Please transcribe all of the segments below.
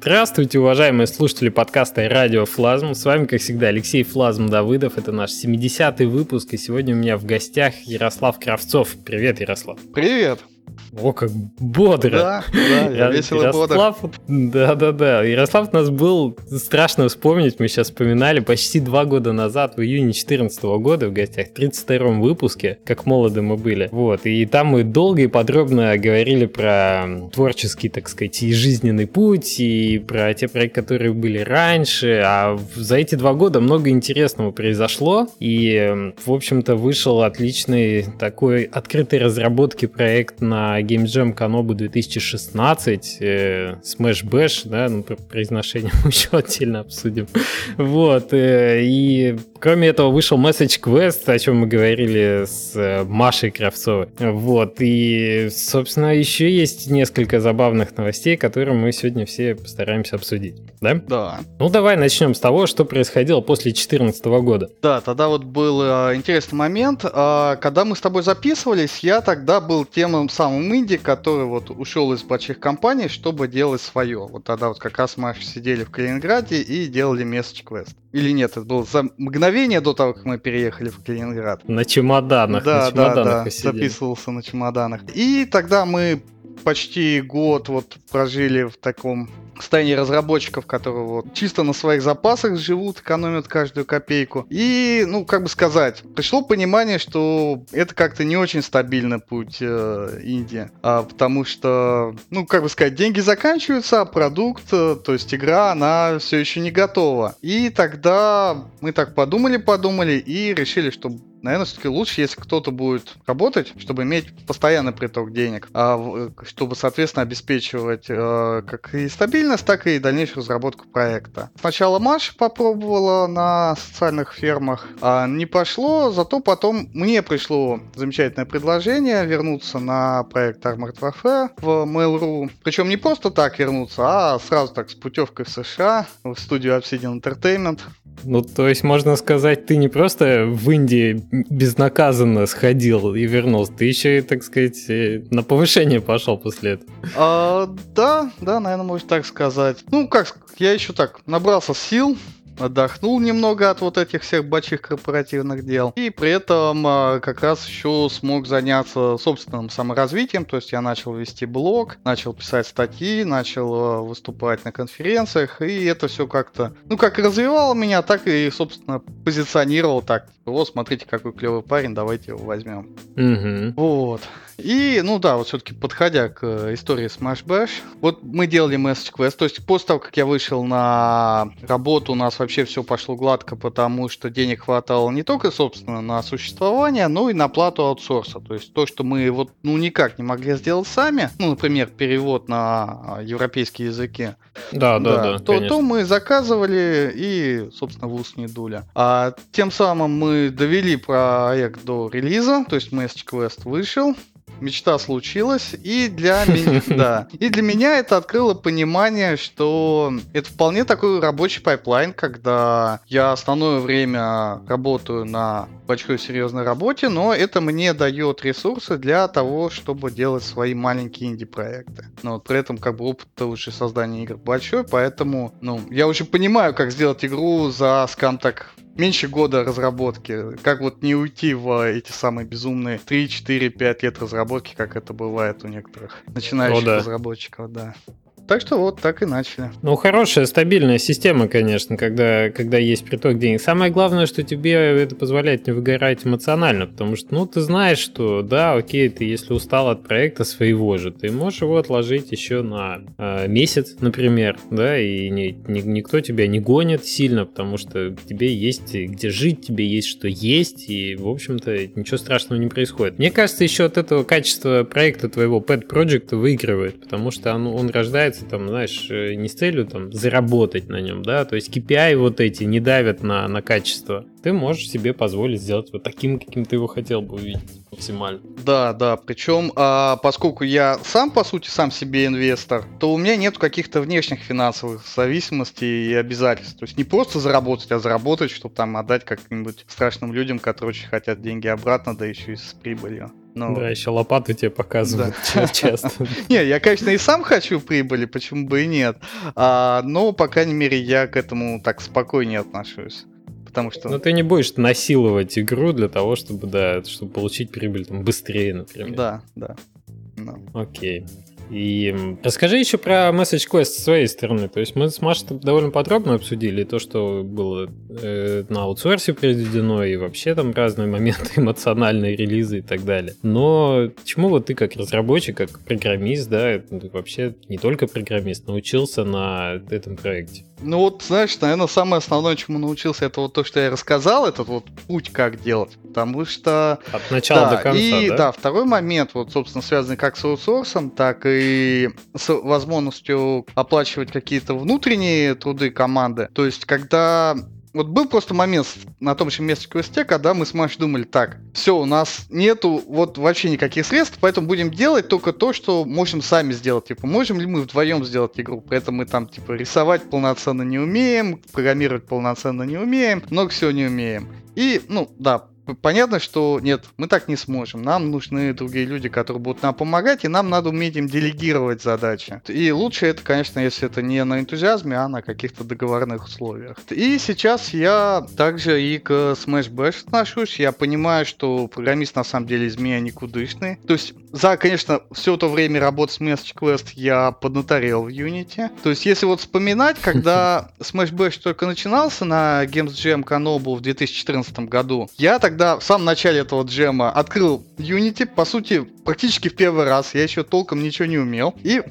Здравствуйте, уважаемые слушатели подкаста радио Флазм. С вами, как всегда, Алексей Флазм Давыдов. Это наш 70-й выпуск, и сегодня у меня в гостях Ярослав Кравцов. Привет, Ярослав. Привет. О, как бодро. Да, да, я весело Ярослав, бодр. Да, да, да. Ярослав у нас был, страшно вспомнить, мы сейчас вспоминали, почти два года назад, в июне 2014 года в гостях, в 32 выпуске, как молоды мы были. Вот, и там мы долго и подробно говорили про творческий, так сказать, и жизненный путь, и про те проекты, которые были раньше, а за эти два года много интересного произошло, и, в общем-то, вышел отличный такой открытой разработки проект на Game Jam Kanobu 2016, э, Smash Bash, да, ну, произношение мы еще отдельно обсудим. Вот, э, и кроме этого вышел Message Quest, о чем мы говорили с э, Машей Кравцовой. Вот, и, собственно, еще есть несколько забавных новостей, которые мы сегодня все постараемся обсудить, да? Да. Ну, давай начнем с того, что происходило после 2014 года. Да, тогда вот был э, интересный момент. Э, когда мы с тобой записывались, я тогда был тем самым инди, который вот ушел из больших компаний, чтобы делать свое. Вот тогда вот как раз мы сидели в Калининграде и делали Message Quest. Или нет, это было за мгновение до того, как мы переехали в Калининград. На чемоданах, да, на чемоданах да, да, записывался на чемоданах. И тогда мы почти год вот прожили в таком состоянии разработчиков, которые вот чисто на своих запасах живут, экономят каждую копейку. И, ну, как бы сказать, пришло понимание, что это как-то не очень стабильный путь э, Индии, а, потому что, ну, как бы сказать, деньги заканчиваются, а продукт, э, то есть игра, она все еще не готова. И тогда мы так подумали-подумали и решили, что наверное, все-таки лучше, если кто-то будет работать, чтобы иметь постоянный приток денег, а, чтобы, соответственно, обеспечивать э, как и стабильность, так и дальнейшую разработку проекта. Сначала Маша попробовала на социальных фермах, а не пошло, зато потом мне пришло замечательное предложение вернуться на проект Armored Warfare в Mail.ru. Причем не просто так вернуться, а сразу так с путевкой в США, в студию Obsidian Entertainment. Ну, то есть, можно сказать, ты не просто в Индии безнаказанно сходил и вернулся, ты еще так сказать, э, на повышение пошел после этого. А, да, да, наверное, можно так сказать. Ну, как, я еще так набрался сил, отдохнул немного от вот этих всех больших корпоративных дел. И при этом а, как раз еще смог заняться собственным саморазвитием. То есть я начал вести блог, начал писать статьи, начал а, выступать на конференциях. И это все как-то, ну, как развивало меня, так и, собственно, позиционировал так. Вот, смотрите, какой клевый парень, давайте его возьмем. Угу. Вот. И, ну да, вот все-таки подходя к э, истории Smash Bash, вот мы делали Message Quest, то есть после того, как я вышел на работу, у нас вообще все пошло гладко, потому что денег хватало не только, собственно, на существование, но и на плату аутсорса. То есть то, что мы вот, ну, никак не могли сделать сами, ну, например, перевод на а, европейские языки, да, да, да, то, то мы заказывали и, собственно, в ус не дуля. А тем самым мы довели проект до релиза, то есть Message Quest вышел, мечта случилась, и для меня, да, и для меня это открыло понимание, что это вполне такой рабочий pipeline, когда я основное время работаю на большой серьезной работе, но это мне дает ресурсы для того, чтобы делать свои маленькие инди-проекты. Но вот при этом как бы опыт уже создания игр большой, поэтому, ну, я уже понимаю, как сделать игру за, скажем так, меньше года разработки. Как вот не уйти в эти самые безумные 3, 4, 5 лет разработки, как это бывает у некоторых начинающих О, да. разработчиков, да. Так что вот так и начали. Ну, хорошая, стабильная система, конечно, когда, когда есть приток денег. Самое главное, что тебе это позволяет не выгорать эмоционально, потому что, ну, ты знаешь, что, да, окей, ты если устал от проекта своего же, ты можешь его отложить еще на э, месяц, например, да, и ни, ни, никто тебя не гонит сильно, потому что тебе есть где жить, тебе есть что есть, и, в общем-то, ничего страшного не происходит. Мне кажется, еще от этого качество проекта твоего pet project выигрывает, потому что он, он рождается занимается, там, знаешь, э, не с целью там заработать на нем, да, то есть KPI вот эти не давят на, на качество. Ты можешь себе позволить сделать вот таким, каким ты его хотел бы увидеть максимально. Да, да, причем, а, поскольку я сам, по сути, сам себе инвестор, то у меня нет каких-то внешних финансовых зависимостей и обязательств. То есть не просто заработать, а заработать, чтобы там отдать как-нибудь страшным людям, которые очень хотят деньги обратно, да еще и с прибылью. Ну, да, еще лопату тебе показывают часто. Не, я, конечно, и сам хочу прибыли, почему бы и нет. А, но, по крайней мере, я к этому так спокойнее отношусь. Потому что... Но ты не будешь насиловать игру для того, чтобы, да, чтобы получить прибыль там, быстрее, например. Да, да. Окей. И расскажи еще про Message Quest с своей стороны. То есть мы с Машей довольно подробно обсудили то, что было э, на аутсорсе произведено, и вообще там разные моменты, эмоциональные релизы и так далее. Но почему вот ты как разработчик, как программист, да, вообще не только программист, научился на этом проекте? Ну вот, знаешь, наверное, самое основное, чему научился, это вот то, что я рассказал, этот вот путь, как делать. Потому что... От начала да, до конца, и, да? да, второй момент, вот, собственно, связанный как с аутсорсом, так и с возможностью оплачивать какие-то внутренние труды команды. То есть, когда вот был просто момент на том же месте квесте, когда мы с Машей думали, так, все, у нас нету вот вообще никаких средств, поэтому будем делать только то, что можем сами сделать. Типа, можем ли мы вдвоем сделать игру? При этом мы там, типа, рисовать полноценно не умеем, программировать полноценно не умеем, много всего не умеем. И, ну, да, понятно, что нет, мы так не сможем. Нам нужны другие люди, которые будут нам помогать, и нам надо уметь им делегировать задачи. И лучше это, конечно, если это не на энтузиазме, а на каких-то договорных условиях. И сейчас я также и к Smash Bash отношусь. Я понимаю, что программист на самом деле из меня никудышный. То есть за, конечно, все то время работы с Message Quest я поднаторел в Unity. То есть если вот вспоминать, когда Smash Bash только начинался на Games Jam Kanobu в 2014 году, я тогда в самом начале этого джема открыл Unity, по сути, практически в первый раз, я еще толком ничего не умел, и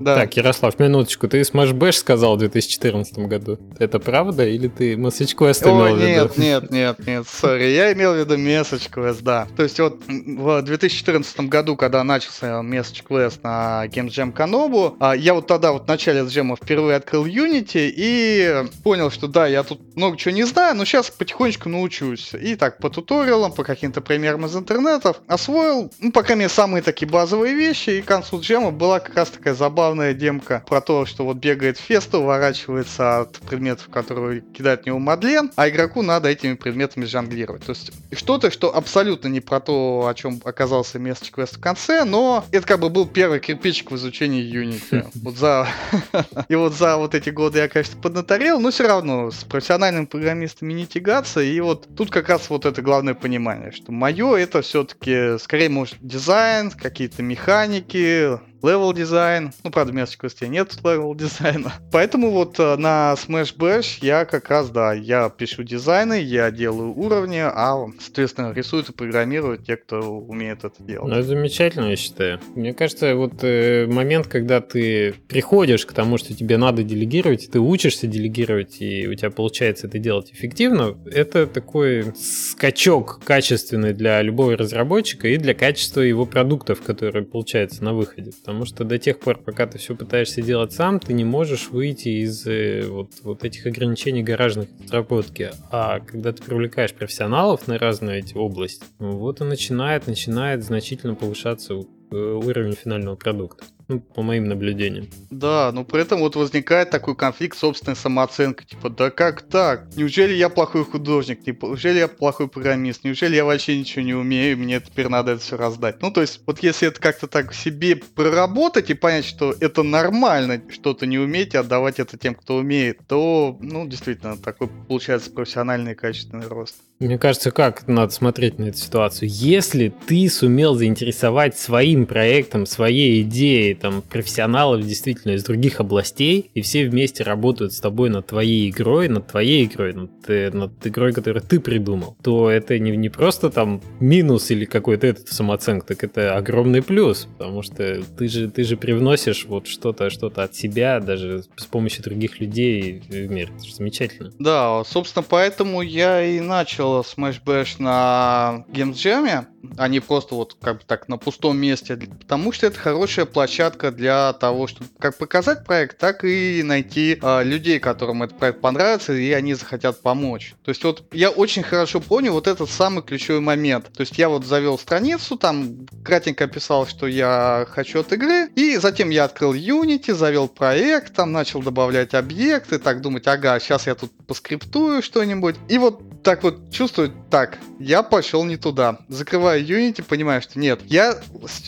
да. Так, Ярослав, минуточку. Ты Smash Bash сказал в 2014 году. Это правда или ты Message Quest имел О, в виду? Нет, нет, нет, нет, сори. Я имел в виду Message Quest, да. То есть вот в 2014 году, когда начался Message Quest на Game Jam Kanobu, а, я вот тогда вот в начале джема впервые открыл Unity и понял, что да, я тут много чего не знаю, но сейчас потихонечку научусь. И так по туториалам, по каким-то примерам из интернетов освоил, ну, по крайней мере, самые такие базовые вещи, и к концу джема была как раз такая забавная забавная демка про то, что вот бегает Феста, уворачивается от предметов, которые кидает в него Мадлен, а игроку надо этими предметами жонглировать. То есть что-то, что абсолютно не про то, чем оказался Message Quest в конце, но это как бы был первый кирпичик в изучении Unity. Вот за... И вот за вот эти годы я, конечно, поднаторел, но все равно с профессиональными программистами не тягаться, и вот тут как раз вот это главное понимание, что мое это все-таки скорее game design, какие-то механики, level design. Ну, правда, в Message Quest нет level design а. Поэтому вот э, на Smash Bash я как раз, да, я пишу дизайны, я делаю уровни, а, соответственно, рисуют и программируют те, кто умеет это делать. Ну, это замечательно, я считаю. Мне кажется, вот э, момент, когда ты приходишь к тому, что тебе надо делегировать, ты учишься делегировать, и у тебя получается это делать эффективно, это такой скачок качественный для любого разработчика и для качества его продуктов, которые получаются на выходе. Потому что до тех пор, пока ты все пытаешься делать сам, ты не можешь выйти из э, вот, вот этих ограничений гаражной разработки. А когда ты привлекаешь профессионалов на разные эти области, вот и начинает, начинает значительно повышаться э, уровень финального продукта. Ну, по моим наблюдениям. Да, но при этом вот возникает такой конфликт собственной самооценкой. Типа, да как так? Неужели я плохой художник? Типа, неужели я плохой программист? Неужели я вообще ничего не умею, и мне теперь надо это все раздать? Ну, то есть, вот если это как-то так себе проработать и понять, что это нормально что-то не уметь и отдавать это тем, кто умеет, то, ну, действительно, такой получается профессиональный и качественный рост. Мне кажется, как надо смотреть на эту ситуацию. Если ты сумел заинтересовать своим проектом, своей идеей, там, профессионалов действительно из других областей, и все вместе работают с тобой над твоей игрой, над твоей игрой, над, э, над игрой, которую ты придумал, то это не, не просто там минус или какой-то этот самооценка, так это огромный плюс, потому что ты же, ты же привносишь вот что-то что от себя, даже с помощью других людей в мир. Это же замечательно. Да, собственно, поэтому я и начал Smash Bash на Games Jam, а не просто вот как бы так на пустом месте потому что это хорошая площадка для того, чтобы как показать проект, так и найти э, людей, которым этот проект понравится, и они захотят помочь. То есть вот я очень хорошо помню вот этот самый ключевой момент. То есть я вот завел страницу, там кратенько описал, что я хочу от игры, и затем я открыл Unity, завел проект, там начал добавлять объекты, так думать, ага, сейчас я тут поскриптую что-нибудь. И вот так вот чувствую, так, я пошел не туда. Закрываю Unity, понимаю, что нет, я,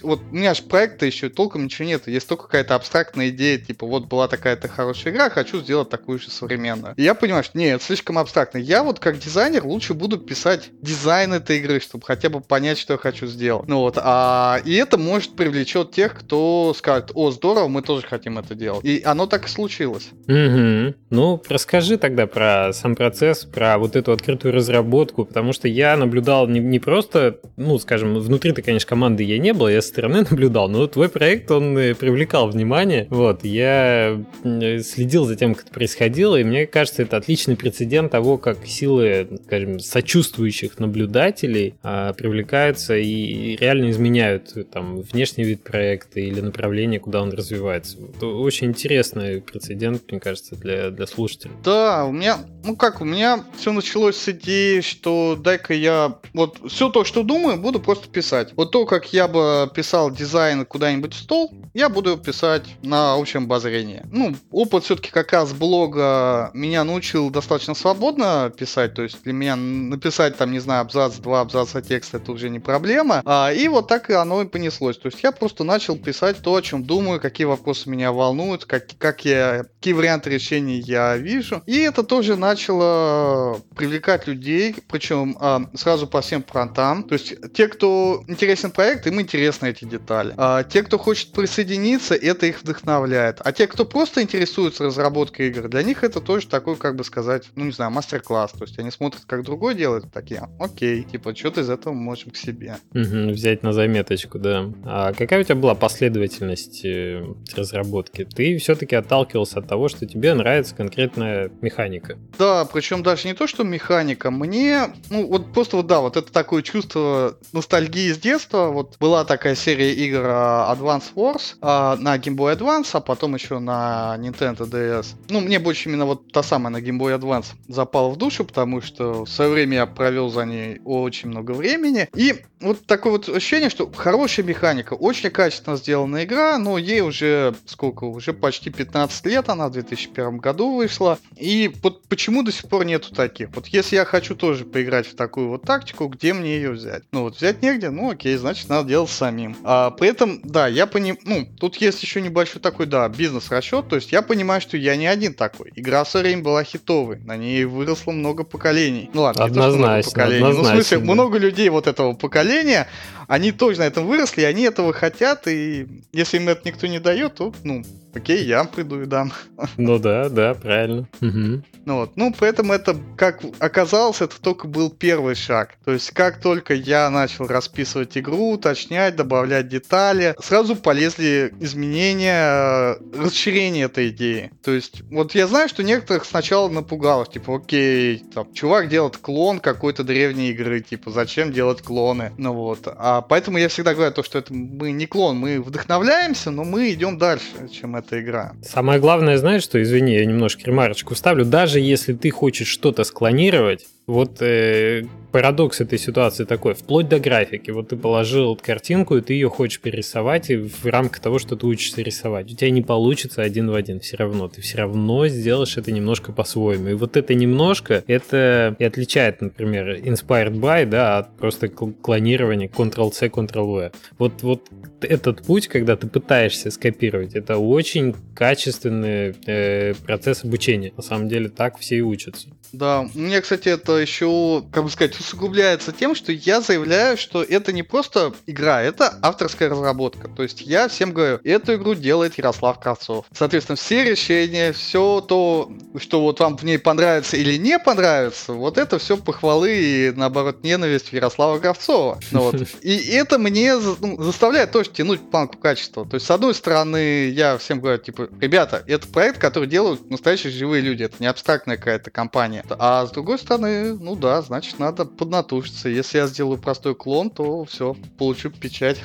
вот у меня же проекта еще толком ничего нет, есть только какая-то абстрактная идея, типа вот была такая-то хорошая игра, хочу сделать такую же современную. И я понимаю, что нет, слишком абстрактно. Я вот как дизайнер лучше буду писать дизайн этой игры, чтобы хотя бы понять, что я хочу сделать. Ну вот, а и это может привлечет тех, кто скажет, о, здорово, мы тоже хотим это делать. И оно так и случилось. Угу. Ну, расскажи тогда про сам процесс, про вот эту открытую разработку, потому что я наблюдал не, не просто, ну, скажем, внутри-то, конечно, команды я не был, я со стороны наблюдал, но твой проект, он э, привлекал внимание, вот, я следил за тем, как это происходило, и мне кажется, это отличный прецедент того, как силы, скажем, сочувствующих наблюдателей а, привлекаются и реально изменяют там внешний вид проекта или направление, куда он развивается. Это очень интересный прецедент, мне кажется, для, для слушателей. Да, у меня, ну как, у меня все началось с идеи, что дай-ка я вот все то, что думаю, буду просто писать. Вот то, как я бы писал дизайн куда-нибудь в стол, я буду писать на общем обозрении. Ну, опыт все-таки как раз блога меня научил достаточно свободно писать, то есть для меня написать там, не знаю, абзац, два абзаца текста это уже не проблема. А, и вот так и оно и понеслось. То есть я просто начал писать то, о чем думаю, какие вопросы меня волнуют, как, как я, какие варианты решений я вижу. И это тоже начало привлекать людей, причем а, сразу по всем фронтам. То есть те, кто интересен проект, им интересны эти детали. А те, кто хочет присоединиться, это их вдохновляет. А те, кто просто интересуется разработкой игр, для них это тоже такой, как бы сказать, ну не знаю, мастер-класс. То есть они смотрят, как другой делает, такие, окей, типа, что-то из этого можем к себе. Угу, взять на заметочку, да. А какая у тебя была последовательность э, разработки? Ты все-таки отталкивался от того, что тебе нравится конкретная механика. Да, причем даже не то, что механика. Мне, ну вот просто вот да, вот это такое чувство ностальгии с детства. Вот была такая серия игр а, Advance Wars а, на Game Boy Advance, а потом еще на Nintendo DS. Ну, мне больше именно вот та самая на Game Boy Advance запала в душу, потому что в свое время я провел за ней очень много времени. И вот такое вот ощущение, что хорошая механика, очень качественно сделана игра, но ей уже сколько, уже почти 15 лет, она в 2001 году вышла. И вот почему до сих пор нету таких? Вот если я хочу тоже поиграть в такую вот тактику, где мне ее взять? Ну вот взять негде, ну окей, значит надо делать самим. А при этом, да, я понимаю, ну, тут есть еще небольшой такой, да, бизнес-расчет, то есть я понимаю, что я не один такой. Игра со время была хитовой, на ней выросло много поколений. Ну ладно, однозначно, не то, много поколений. Однозначно, ну, в смысле, да. много людей вот этого поколения, они тоже на этом выросли, они этого хотят, и если им это никто не дает, то, ну, окей, я приду и дам. Ну да, да, правильно. Угу. Ну, вот. ну, поэтому это, как оказалось, это только был первый шаг. То есть, как только я начал расписывать игру, уточнять, добавлять детали, сразу полезли изменения, расширение этой идеи. То есть, вот я знаю, что некоторых сначала напугало, типа, окей, там, чувак делает клон какой-то древней игры, типа, зачем делать клоны? Ну вот. А поэтому я всегда говорю то, что это мы не клон, мы вдохновляемся, но мы идем дальше, чем эта игра. Самое главное, знаешь, что, извини, я немножко ремарочку вставлю, даже если ты хочешь что-то склонировать, вот э, парадокс этой ситуации такой, вплоть до графики. Вот ты положил картинку, и ты ее хочешь перерисовать и в рамках того, что ты учишься рисовать. У тебя не получится один в один все равно. Ты все равно сделаешь это немножко по-своему. И вот это немножко, это и отличает, например, inspired by, да, от просто клонирования Ctrl-C, Ctrl-V. Вот, вот этот путь, когда ты пытаешься скопировать, это очень качественный э, процесс обучения. На самом деле так все и учатся. Да, меня, кстати, это еще, как бы сказать, усугубляется тем, что я заявляю, что это не просто игра, это авторская разработка. То есть я всем говорю, эту игру делает Ярослав Кравцов. Соответственно, все решения, все то, что вот вам в ней понравится или не понравится, вот это все похвалы и, наоборот, ненависть Ярослава Кравцова. Ну, вот. И это мне ну, заставляет тоже тянуть планку качества. То есть, с одной стороны, я всем говорю, типа, ребята, это проект, который делают настоящие живые люди, это не абстрактная какая-то компания. А с другой стороны, ну да, значит, надо поднатужиться. Если я сделаю простой клон, то все, получу печать.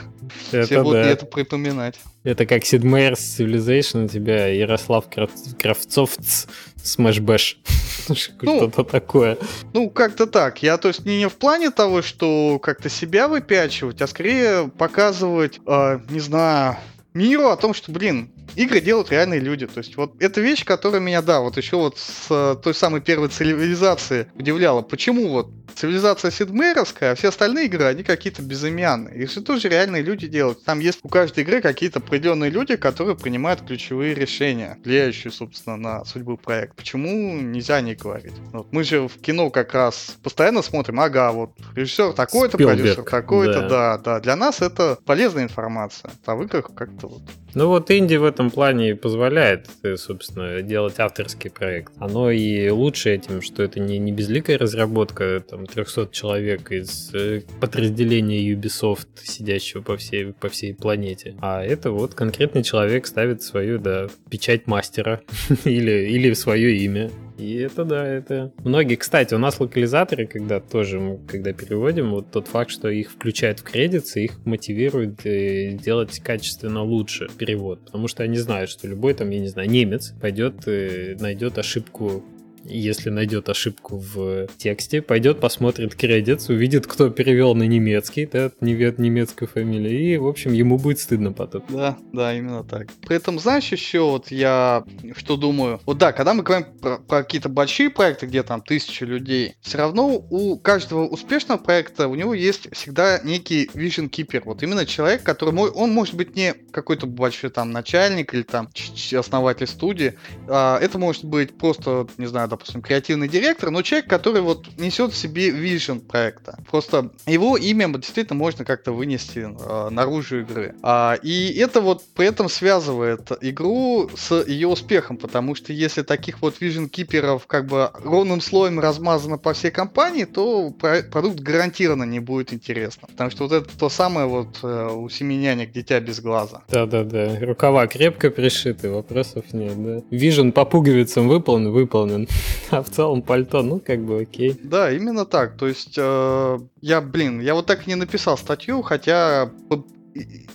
Это Все будут да. это припоминать. Это как Sid Meier's Civilization, у тебя Ярослав Кравцов Bash. Ну, Что-то такое. Ну, как-то так. Я, то есть, не, не в плане того, что как-то себя выпячивать, а скорее показывать, э, не знаю, миру о том, что, блин, игры делают реальные люди. То есть вот эта вещь, которая меня, да, вот еще вот с э, той самой первой цивилизации удивляла. Почему вот цивилизация Сидмейровская, а все остальные игры, они какие-то безымянные. Их же тоже реальные люди делают. Там есть у каждой игры какие-то определенные люди, которые принимают ключевые решения, влияющие, собственно, на судьбу проекта. Почему нельзя не говорить? Вот мы же в кино как раз постоянно смотрим, ага, вот режиссер такой-то, продюсер такой-то, да. да, да. Для нас это полезная информация. А в играх как-то вот ну вот инди в этом плане позволяет, э, собственно, делать авторский проект. Оно и лучше этим, что это не, не безликая разработка там 300 человек из э, подразделения Ubisoft, сидящего по всей, по всей планете. А это вот конкретный человек ставит свою, да, печать мастера или, или свое имя. И это да, это... Многие, кстати, у нас локализаторы, когда тоже, мы, когда переводим, вот тот факт, что их включают в кредиты, их мотивирует э, делать качественно лучше перевод. Потому что они знают, что любой там, я не знаю, немец пойдет, и найдет ошибку если найдет ошибку в тексте, пойдет посмотрит кредитс, увидит, кто перевел на немецкий, да, немецкую фамилию, и, в общем, ему будет стыдно потом. Да, да, именно так. При этом, знаешь, еще вот я что думаю, вот да, когда мы говорим про, про какие-то большие проекты, где там тысячи людей, все равно у каждого успешного проекта у него есть всегда некий vision keeper, вот именно человек, который, он может быть не какой-то большой там начальник или там основатель студии, а это может быть просто, не знаю, допустим, креативный директор, но человек, который вот несет в себе вижен проекта. Просто его имя действительно можно как-то вынести э, наружу игры. А, и это вот при этом связывает игру с ее успехом, потому что если таких вот вижен киперов как бы ровным слоем размазано по всей компании, то продукт гарантированно не будет интересным. Потому что вот это то самое вот э, у семи нянек дитя без глаза. Да-да-да, рукава крепко пришиты, вопросов нет, да. Vision по пуговицам выполнен, выполнен. А в целом пальто, ну, как бы окей. Да, именно так. То есть, э, я, блин, я вот так не написал статью, хотя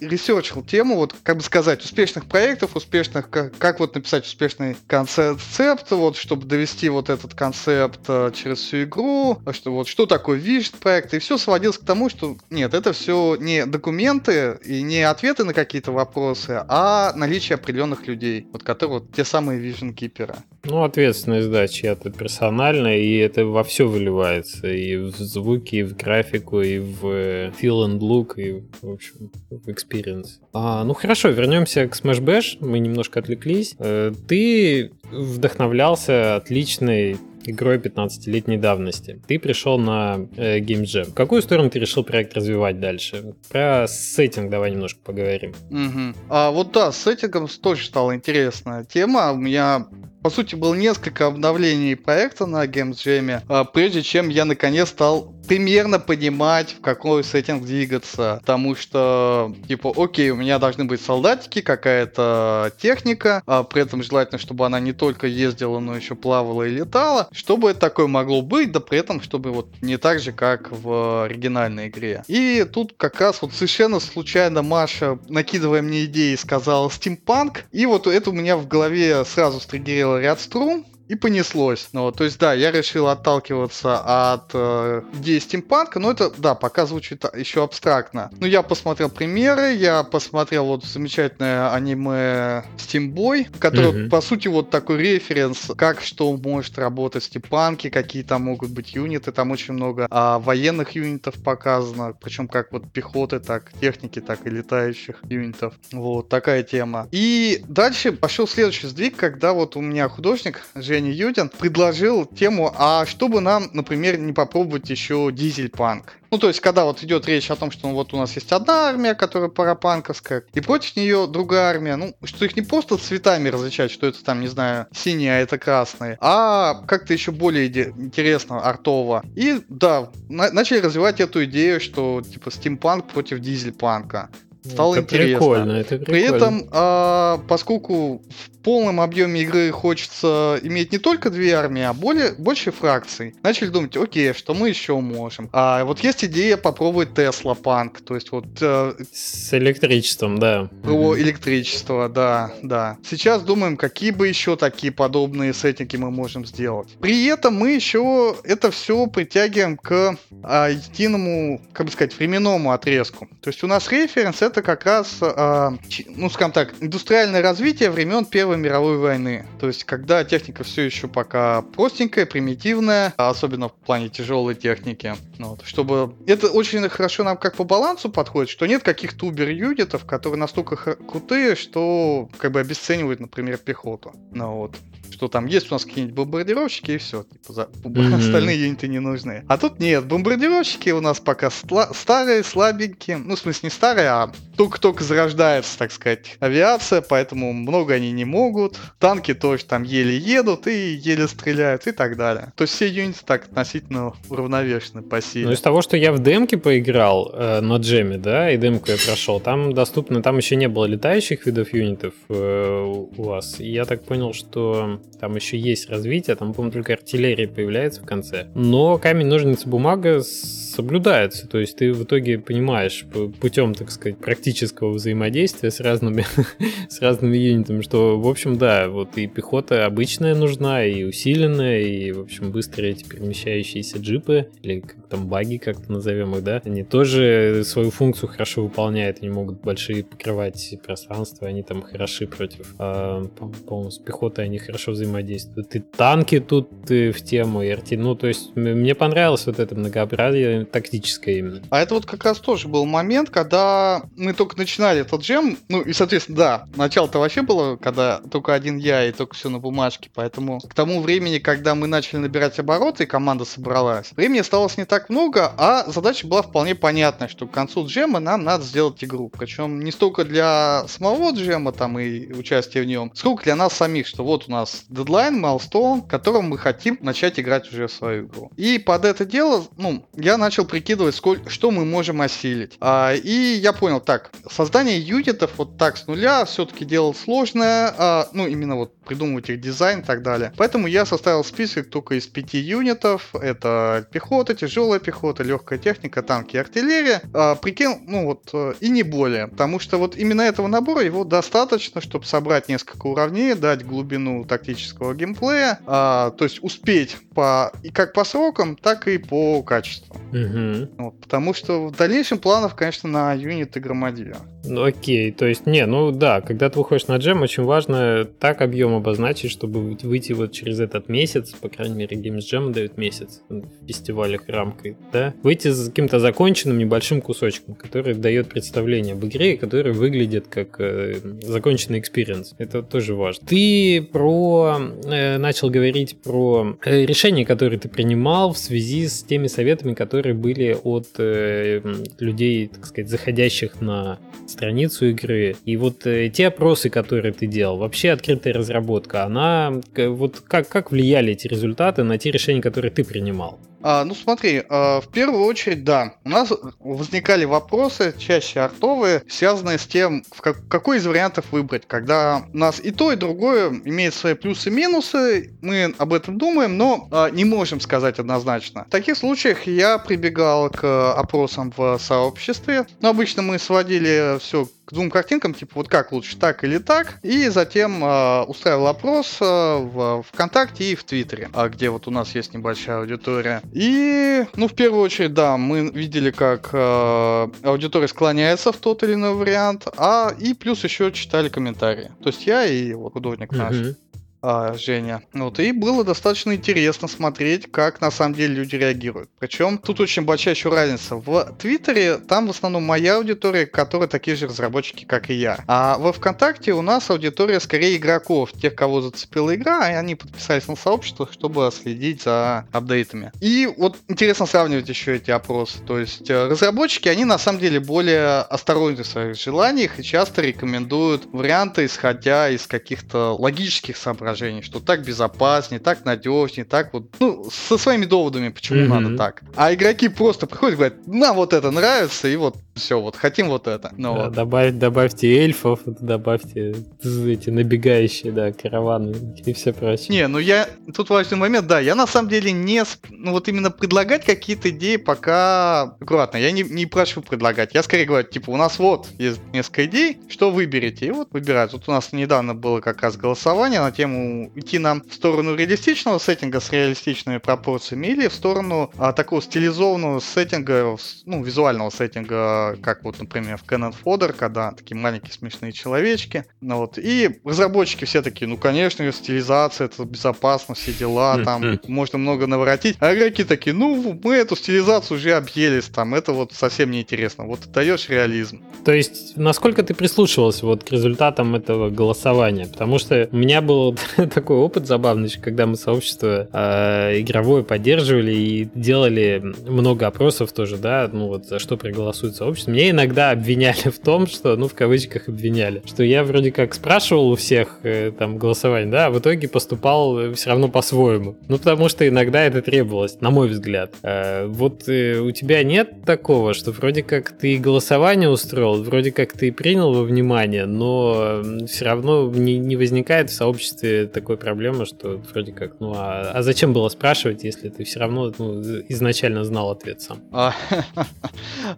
ресерчил тему, вот, как бы сказать, успешных проектов, успешных, как, как вот написать успешный концепт, вот, чтобы довести вот этот концепт э, через всю игру, что вот, что такое vision проект, и все сводилось к тому, что нет, это все не документы и не ответы на какие-то вопросы, а наличие определенных людей, вот, которые вот те самые vision keeper ы. Ну, ответственность, да, чья-то персональная, и это во все выливается, и в звуки, и в графику, и в э, feel and look, и, в общем, в experience. А, ну хорошо, вернемся к Smash Bash. Мы немножко отвлеклись. Э, ты вдохновлялся отличной игрой 15-летней давности. Ты пришел на э, Game Jam. В какую сторону ты решил проект развивать дальше? Про сеттинг давай немножко поговорим. Угу. А вот да, с сеттингом тоже стала интересная тема. У меня по сути, было несколько обновлений проекта на Games Jam, а, прежде чем я наконец стал примерно понимать, в какой сеттинг двигаться. Потому что, типа, окей, у меня должны быть солдатики, какая-то техника, а при этом желательно, чтобы она не только ездила, но еще плавала и летала. Чтобы это такое могло быть, да при этом, чтобы вот не так же, как в оригинальной игре. И тут как раз вот совершенно случайно Маша, накидывая мне идеи, сказала стимпанк, и вот это у меня в голове сразу стригерило ряд струн, и понеслось. Ну, то есть, да, я решил отталкиваться от э, идеи стимпанка, но это, да, пока звучит еще абстрактно. Ну, я посмотрел примеры, я посмотрел вот замечательное аниме Steamboy, которое, mm-hmm. по сути, вот такой референс, как что может работать в стимпанке, какие там могут быть юниты, там очень много а, военных юнитов показано, причем как вот пехоты, так техники, так и летающих юнитов. Вот, такая тема. И дальше пошел следующий сдвиг, когда вот у меня художник, Женя Юдин, предложил тему, а чтобы нам, например, не попробовать еще дизель-панк. Ну, то есть, когда вот идет речь о том, что ну, вот у нас есть одна армия, которая парапанковская, и против нее другая армия, ну, что их не просто цветами различать, что это там, не знаю, синий, а это красный, а как-то еще более интересно, артово. И да, на- начали развивать эту идею, что типа стимпанк против дизель-панка. Стало это интересно. Прикольно, это прикольно. При этом, а, поскольку полном объеме игры хочется иметь не только две армии, а более, больше фракций. Начали думать, окей, что мы еще можем? А вот есть идея попробовать Tesla Punk, то есть вот... Э, С электричеством, да. Про электричество, да, да. Сейчас думаем, какие бы еще такие подобные сеттинги мы можем сделать. При этом мы еще это все притягиваем к а, единому, как бы сказать, временному отрезку. То есть у нас референс это как раз, а, ну, скажем так, индустриальное развитие времен Первой мировой войны. То есть когда техника все еще пока простенькая, примитивная, особенно в плане тяжелой техники. Ну вот, чтобы это очень хорошо нам как по балансу подходит, что нет каких-то убер-юнитов, которые настолько крутые, что как бы обесценивают, например, пехоту. Ну вот что там есть у нас какие-нибудь бомбардировщики и все, типа, за... mm-hmm. остальные юниты не нужны. А тут нет, бомбардировщики у нас пока сла- старые, слабенькие, ну, в смысле, не старые, а только-только зарождается, так сказать, авиация, поэтому много они не могут. Танки тоже там еле едут и еле стреляют и так далее. То есть все юниты так относительно уравновешены по силе. Ну, из того, что я в демке поиграл э, на джеме, да, и демку я прошел, там доступно, там еще не было летающих видов юнитов э, у вас. И я так понял, что там еще есть развитие, там, по-моему, только артиллерия появляется в конце. Но камень, ножницы, бумага соблюдается. То есть ты в итоге понимаешь путем, так сказать, практического взаимодействия с разными, с разными юнитами, что, в общем, да, вот и пехота обычная нужна, и усиленная, и, в общем, быстрые эти перемещающиеся джипы, или как там баги, как-то назовем их, да, они тоже свою функцию хорошо выполняют, они могут большие покрывать пространства, они там хороши против, э, по-моему, с пехотой они хорошо взаимодействуют. И танки тут и в тему, и арти... Ну, то есть мне понравилось вот это многообразие тактическое именно. А это вот как раз тоже был момент, когда мы только начинали этот джем, ну и, соответственно, да, начало-то вообще было, когда только один я и только все на бумажке, поэтому к тому времени, когда мы начали набирать обороты и команда собралась, времени осталось не так много, а задача была вполне понятная, что к концу джема нам надо сделать игру. Причем не столько для самого джема там и участия в нем, сколько для нас самих, что вот у нас дедлайн, майлстоун, которым мы хотим начать играть уже свою игру. И под это дело, ну, я начал прикидывать, сколько, что мы можем осилить. А, и я понял, так, создание юнитов вот так с нуля все-таки дело сложное, а, ну, именно вот придумывать их дизайн и так далее. Поэтому я составил список только из пяти юнитов. Это пехота, тяжелая пехота, легкая техника, танки артиллерия. А, прикинул, ну вот, э, и не более. Потому что вот именно этого набора его достаточно, чтобы собрать несколько уровней, дать глубину тактического геймплея. А, то есть успеть по, и как по срокам, так и по качеству. Угу. Вот, потому что в дальнейшем планов, конечно, на юниты громадили. Ну окей, то есть, не, ну да, когда ты выходишь на джем, очень важно так объем обозначить, чтобы выйти вот через этот месяц, по крайней мере, Games Jam дает месяц в фестивалях рамкой, да, выйти с каким-то законченным небольшим кусочком, который дает представление об игре, который выглядит как э, законченный experience. Это тоже важно. Ты про э, начал говорить про э, решения, которые ты принимал в связи с теми советами, которые были от э, людей, так сказать, заходящих на страницу игры. И вот э, те опросы, которые ты делал, вообще открытая разработка, она вот как, как влияли эти результаты на те решения, которые ты принимал? А, ну смотри, а, в первую очередь, да, у нас возникали вопросы, чаще артовые, связанные с тем, в как, какой из вариантов выбрать, когда у нас и то, и другое имеет свои плюсы и минусы, мы об этом думаем, но а, не можем сказать однозначно. В таких случаях я прибегал к опросам в сообществе, но обычно мы сводили все двум картинкам, типа вот как лучше, так или так, и затем э, устраивал опрос э, в ВКонтакте и в Твиттере, э, где вот у нас есть небольшая аудитория. И, ну, в первую очередь, да, мы видели, как э, аудитория склоняется в тот или иной вариант, а и плюс еще читали комментарии. То есть я и вот художник наш. Mm-hmm а, Женя. Вот, и было достаточно интересно смотреть, как на самом деле люди реагируют. Причем тут очень большая еще разница. В Твиттере там в основном моя аудитория, которые такие же разработчики, как и я. А во ВКонтакте у нас аудитория скорее игроков, тех, кого зацепила игра, и они подписались на сообщество, чтобы следить за апдейтами. И вот интересно сравнивать еще эти опросы. То есть э, разработчики, они на самом деле более осторожны в своих желаниях и часто рекомендуют варианты, исходя из каких-то логических соображений соображений, что так безопаснее, так надежнее, так вот, ну, со своими доводами, почему mm-hmm. надо так. А игроки просто приходят и говорят, нам вот это нравится, и вот Все, вот хотим вот это. Ну, Да, вот. добавь- добавьте эльфов, добавьте эти набегающие, да, караваны и все прочее. Не, ну я... Тут важный момент, да, я на самом деле не... Ну вот именно предлагать какие-то идеи пока... Аккуратно, я не, не прошу предлагать. Я скорее говорю, типа, у нас вот есть несколько идей, что выберете? И вот выбирают. Вот у нас недавно было как раз голосование на тему идти нам в сторону реалистичного сеттинга с реалистичными пропорциями или в сторону а, такого стилизованного сеттинга, ну, визуального сеттинга, как вот, например, в Cannon Fodder, когда такие маленькие смешные человечки. Ну вот. И разработчики все такие, ну, конечно, стилизация, это безопасно, все дела, там можно много наворотить. А игроки такие, ну, мы эту стилизацию уже объелись, там, это вот совсем неинтересно. Вот ты даешь реализм. То есть, насколько ты прислушивался вот к результатам этого голосования? Потому что у меня был такой опыт забавный, когда мы сообщество э, игровое поддерживали и делали много опросов тоже, да, ну вот за что проголосует сообщество. Меня иногда обвиняли в том, что, ну в кавычках обвиняли, что я вроде как спрашивал у всех э, там голосование, да, а в итоге поступал все равно по-своему. Ну потому что иногда это требовалось, на мой взгляд. Э, вот э, у тебя нет такого, что вроде как ты голосование устроил, вроде как ты принял во внимание, но все равно не, не возникает в сообществе такой проблемы, что вроде как, ну а, а зачем было спрашивать, если ты все равно ну, изначально знал ответ сам?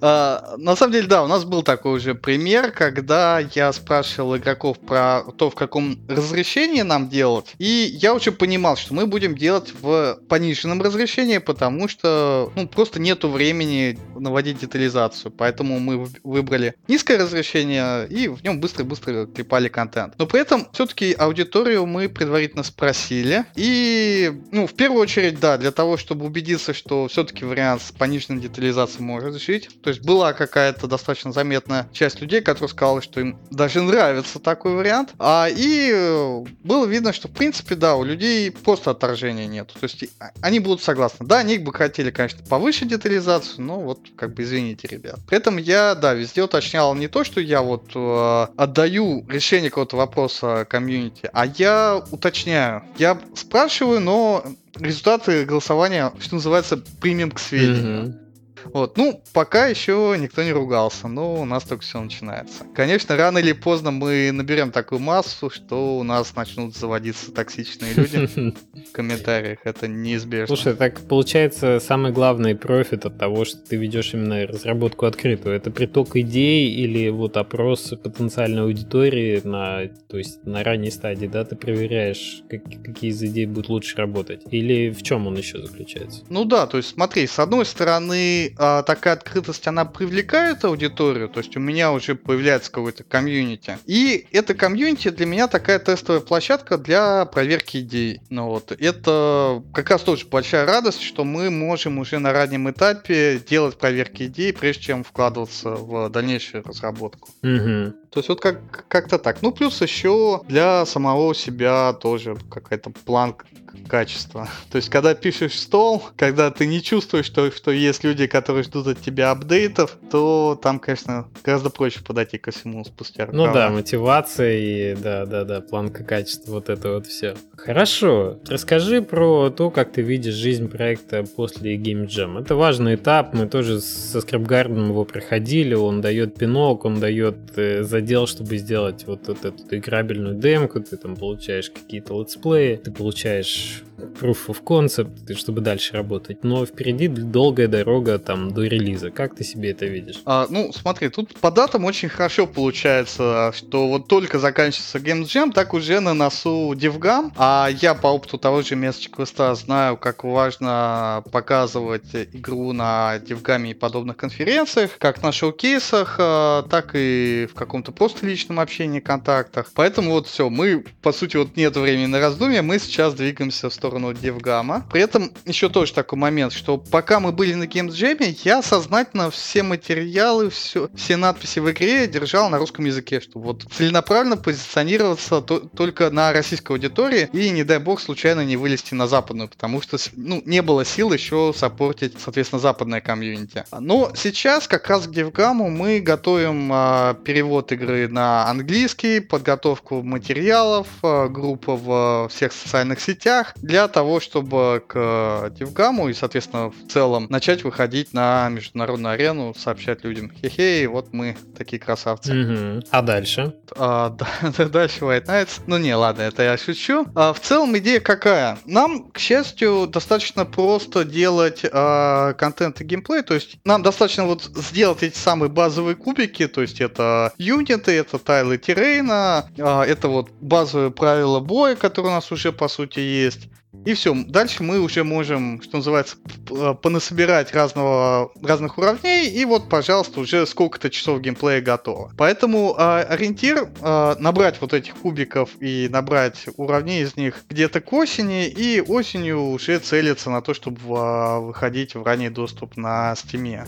На самом деле, да, у нас был такой уже пример, когда я спрашивал игроков про то, в каком разрешении нам делать, и я уже понимал, что мы будем делать в пониженном разрешении, потому что, ну, просто нету времени наводить детализацию, поэтому мы выбрали низкое разрешение и в нем быстро-быстро клепали контент. Но при этом все-таки аудиторию мы предварительно спросили, и, ну, в первую очередь, да, для того, чтобы убедиться, что все-таки вариант с пониженной детализацией может жить. То есть была какая-то достаточно заметная часть людей, которые сказали, что им даже нравится такой вариант. А, и э, было видно, что в принципе, да, у людей просто отторжения нет. То есть а- они будут согласны. Да, они бы хотели, конечно, повыше детализацию, но вот, как бы, извините, ребят. При этом я, да, везде уточнял не то, что я вот э, отдаю решение какого-то вопроса комьюнити, а я уточняю. Я спрашиваю, но результаты голосования, что называется, примем к сведению. Мгм. Вот, ну, пока еще никто не ругался, но у нас только все начинается. Конечно, рано или поздно мы наберем такую массу, что у нас начнут заводиться токсичные люди в комментариях. Это неизбежно. Слушай, так получается самый главный профит от того, что ты ведешь именно разработку открытую. Это приток идей или вот опрос потенциальной аудитории на, то есть на ранней стадии, да, ты проверяешь, как- какие из идей будут лучше работать. Или в чем он еще заключается? Ну да, то есть смотри, с одной стороны, а, такая открытость, она привлекает аудиторию, то есть у меня уже появляется какой-то комьюнити. И это комьюнити для меня такая тестовая площадка для проверки идей. Ну вот, это как раз тоже большая радость, что мы можем уже на раннем этапе делать проверки идей, прежде чем вкладываться в дальнейшую разработку. Мгм. То есть вот как- как-то так. Ну, плюс еще для самого себя тоже какая-то планка качества. То есть, когда пишешь стол, когда ты не чувствуешь, что, что есть люди, которые ждут от тебя апдейтов, то там, конечно, гораздо проще подойти ко всему спустя Ну рукава. да, мотивация и да, да, да, планка качества, вот это вот все. Хорошо, расскажи про то, как ты видишь жизнь проекта после Game Jam. Это важный этап, мы тоже со Скрабгардом его проходили, он дает пинок, он дает э, задел, чтобы сделать вот, вот эту играбельную демку, ты там получаешь какие-то летсплеи, ты получаешь proof of concept, чтобы дальше работать. Но впереди долгая дорога там до релиза. Как ты себе это видишь? А, ну, смотри, тут по датам очень хорошо получается, что вот только заканчивается Games Jam, так уже на носу DevGam. А я по опыту того же Message Quest знаю, как важно показывать игру на DevGam и подобных конференциях, как на шоу-кейсах, а, так и в каком-то просто личном общении, контактах. Поэтому вот все, мы, по сути, вот нет времени на раздумья, мы сейчас двигаемся в сторону DevGam. При этом еще тоже такой момент, что пока мы были на Games Jam, я сознательно все материалы, все, все надписи в игре держал на русском языке, чтобы вот целенаправленно позиционироваться то- только на российской аудитории и, не дай бог, случайно не вылезти на западную, потому что ну, не было сил еще саппортить, соответственно, западное комьюнити. Но сейчас как раз к DevGam мы готовим а, перевод игры на английский, подготовку материалов, э, группа в всех социальных сетях для того, чтобы к Дивгаму и, соответственно, в целом начать выходить на международную арену, сообщать людям, хе-хе, вот мы такие красавцы. Угу. А дальше? А, да, дальше White Knights. Ну не, ладно, это я шучу. А, в целом идея какая? Нам, к счастью, достаточно просто делать а, контент и геймплей, то есть нам достаточно вот сделать эти самые базовые кубики, то есть это юниты, это тайлы террейна, а, это вот базовые правила боя, которые у нас уже по сути есть. И все, дальше мы уже можем, что называется, э, понасобирать разного, разных уровней, и вот, пожалуйста, уже сколько-то часов геймплея готово. Поэтому э, ориентир э, набрать вот этих кубиков и набрать уровней из них где-то к осени, и осенью уже целиться на то, чтобы э, выходить в ранний доступ на стиме.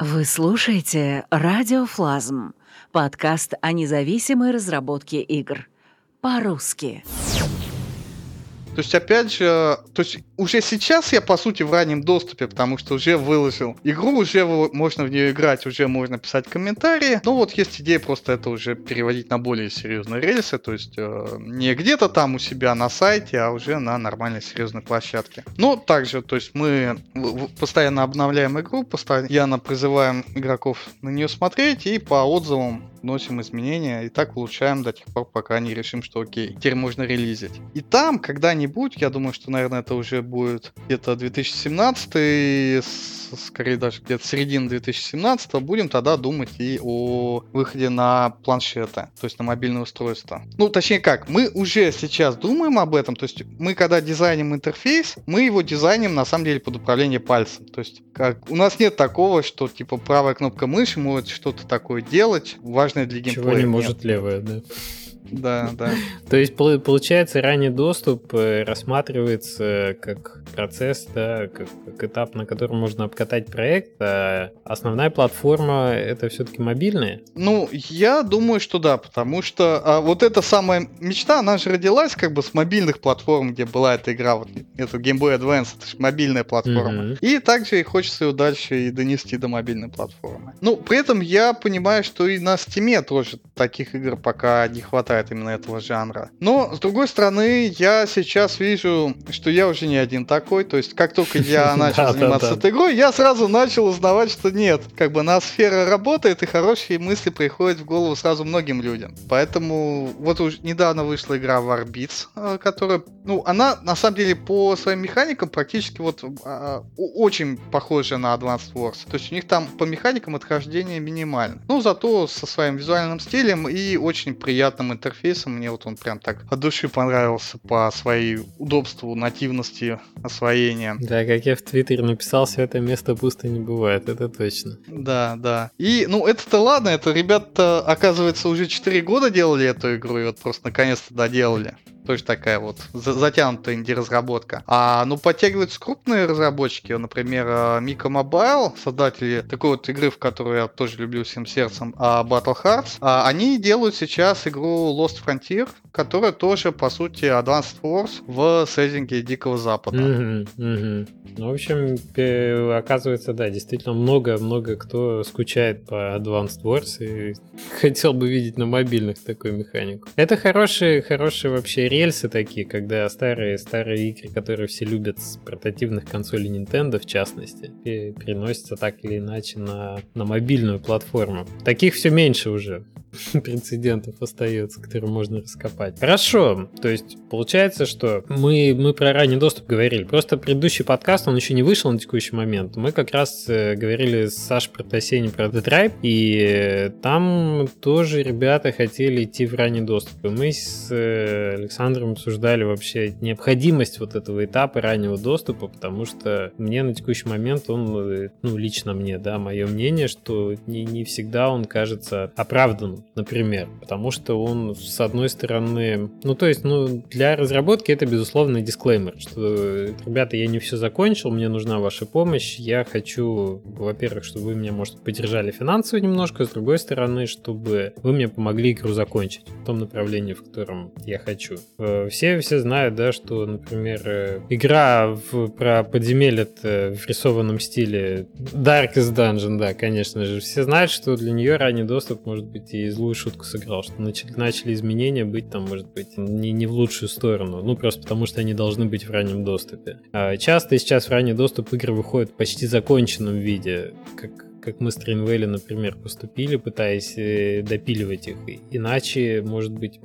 Вы слушаете «Радиофлазм» — подкаст о независимой разработке игр. По-русски. То есть, опять же, то есть уже сейчас я, по сути, в раннем доступе, потому что уже выложил игру, уже можно в нее играть, уже можно писать комментарии. Но вот есть идея просто это уже переводить на более серьезные рельсы, то есть э, не где-то там у себя на сайте, а уже на нормальной серьезной площадке. Но также, то есть мы постоянно обновляем игру, постоянно призываем игроков на нее смотреть и по отзывам вносим изменения и так улучшаем до тех пор, пока не решим, что окей, теперь можно релизить. И там когда-нибудь, я думаю, что, наверное, это уже будет где-то 2017, скорее даже где-то середина 2017, будем тогда думать и о выходе на планшеты, то есть на мобильное устройство. Ну, точнее как, мы уже сейчас думаем об этом, то есть мы когда дизайним интерфейс, мы его дизайним на самом деле под управление пальцем. То есть как, у нас нет такого, что типа правая кнопка мыши может что-то такое делать, важное для геймплея. Чего не может левая, да. Да, да. То есть, получается, ранний доступ э, рассматривается как процесс, да, как, как этап, на котором можно обкатать проект, а основная платформа это все-таки мобильная? Ну, я думаю, что да, потому что а, вот эта самая мечта, она же родилась как бы с мобильных платформ, где была эта игра, вот это Game Boy Advance, это же мобильная платформа. Mm-hmm. И также хочется ее дальше и донести до мобильной платформы. Ну, при этом я понимаю, что и на Steam тоже таких игр пока не хватает хватает именно этого жанра. Но, с другой стороны, я сейчас вижу, что я уже не один такой. То есть, как только я начал заниматься этой игрой, я сразу начал узнавать, что нет. Как бы сфера работает, и хорошие мысли приходят в голову сразу многим людям. Поэтому вот уже недавно вышла игра Warbeats, э, которая, ну, она на самом деле по своим механикам практически вот а, очень похожа на Advanced Wars. То есть у них там по механикам отхождение минимально. Ну, зато со своим визуальным стилем и очень приятным интерфейсом. Мне вот он прям так от души понравился по своей удобству, нативности освоения. Да, как я в Твиттере написал, все это место пусто не бывает, это точно. Да, да. И, ну, это-то ладно, это ребята, оказывается, уже 4 года делали эту игру, и вот просто наконец-то доделали тоже такая вот затянутая инди-разработка. А, ну, подтягиваются крупные разработчики, например, Mika Mobile, создатели такой вот игры, в которую я тоже люблю всем сердцем, а Battle Hearts, а, они делают сейчас игру Lost Frontier, которая тоже, по сути, Advanced Wars в сеттинге Дикого Запада. Mm-hmm, mm-hmm. Ну, в общем, оказывается, да, действительно много-много кто скучает по Advanced Wars и хотел бы видеть на мобильных такую механику. Это хорошие, хорошие вообще рельсы такие, когда старые-старые игры, которые все любят с портативных консолей Nintendo, в частности, переносятся так или иначе на, на мобильную платформу. Таких все меньше уже прецедентов остается, которые можно раскопать. Хорошо, то есть получается, что мы, мы про ранний доступ говорили. Просто предыдущий подкаст, он еще не вышел на текущий момент. Мы как раз э, говорили с Сашей Протасени про The Tribe, и там тоже ребята хотели идти в ранний доступ. И мы с э, Александром обсуждали вообще необходимость вот этого этапа раннего доступа, потому что мне на текущий момент он, э, ну, лично мне, да, мое мнение, что не, не всегда он кажется оправданным например. Потому что он, с одной стороны... Ну, то есть, ну, для разработки это, безусловно, дисклеймер, что, ребята, я не все закончил, мне нужна ваша помощь, я хочу, во-первых, чтобы вы меня, может, поддержали финансово немножко, с другой стороны, чтобы вы мне помогли игру закончить в том направлении, в котором я хочу. Э, все, все знают, да, что, например, э, игра в, про подземелье в рисованном стиле Darkest Dungeon, да, конечно же, все знают, что для нее ранний доступ, может быть, и злую шутку сыграл, что начали, начали изменения быть там, может быть, не, не в лучшую сторону, ну, просто потому что они должны быть в раннем доступе. А часто сейчас в ранний доступ игры выходят в почти законченном виде, как как мы с Тринвелли, например, поступили, пытаясь э, допиливать их. Иначе, может быть,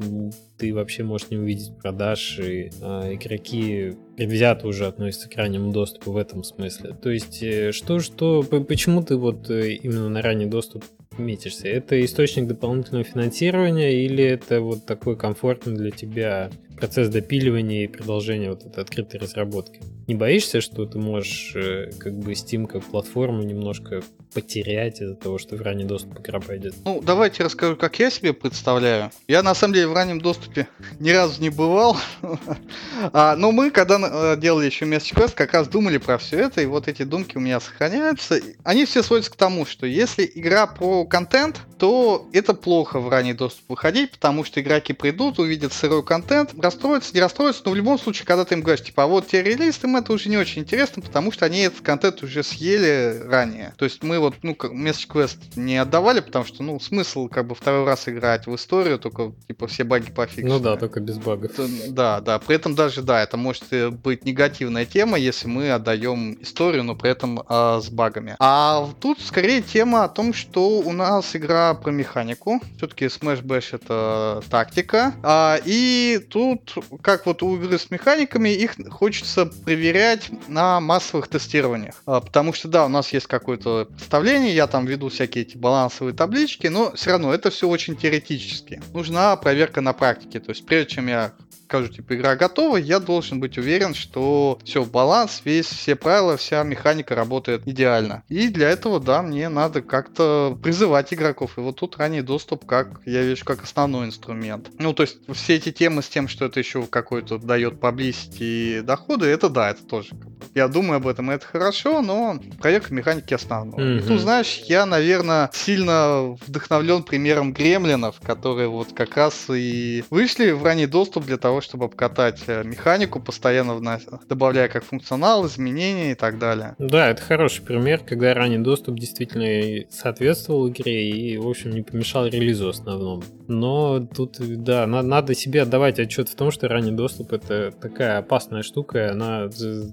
ты вообще можешь не увидеть продаж, и э, игроки предвзято уже относятся к раннему доступу в этом смысле. То есть, э, что, что, почему ты вот э, именно на ранний доступ метишься? Это источник дополнительного финансирования или это вот такой комфортный для тебя процесс допиливания и продолжения вот этой открытой разработки? Не боишься, что ты можешь э, как бы Steam как платформу немножко потерять из-за того, что в ранний доступ игра пойдет? Ну, давайте расскажу, как я себе представляю. Я на самом деле в раннем доступе ни разу не бывал. а, но мы, когда э, делали еще Message Quest, как раз думали про все это, и вот эти думки у меня сохраняются. Они все сводятся к тому, что если игра про контент, то это плохо в ранний доступ выходить, потому что игроки придут, увидят сырой контент, расстроятся, не расстроятся, но в любом случае, когда ты им говоришь, типа, а вот тебе релиз, им это уже не очень интересно, потому что они этот контент уже съели ранее. То есть мы вот, ну, Message Quest не отдавали, потому что, ну, смысл как бы второй раз играть в историю, только, типа, все баги пофиксены. Ну да, только без багов. Да, да, при этом даже, да, это может быть негативная тема, если мы отдаем историю, но при этом э, с багами. А тут скорее тема о том, что у нас игра про механику. Все-таки Smash Bash это тактика. А, и тут, как вот у игры с механиками, их хочется проверять на массовых тестированиях. А, потому что, да, у нас есть какое-то представление, я там веду всякие эти балансовые таблички, но все равно это все очень теоретически. Нужна проверка на практике. То есть прежде чем я скажу, типа, игра готова, я должен быть уверен, что все в баланс, весь, все правила, вся механика работает идеально. И для этого, да, мне надо как-то призывать игроков. И вот тут ранний доступ, как я вижу, как основной инструмент. Ну, то есть все эти темы с тем, что это еще какой-то дает поблизости доходы, это да, это тоже. Я думаю об этом, это хорошо, но проверка механики основного. Mm-hmm. Тут, знаешь, я, наверное, сильно вдохновлен примером гремлинов, которые вот как раз и вышли в ранний доступ для того, чтобы обкатать э, механику, постоянно вна... добавляя как функционал, изменения и так далее. Да, это хороший пример, когда ранний доступ действительно соответствовал игре и, в общем, не помешал релизу основному. Но тут, да, на- надо себе отдавать отчет в том, что ранний доступ это такая опасная штука, она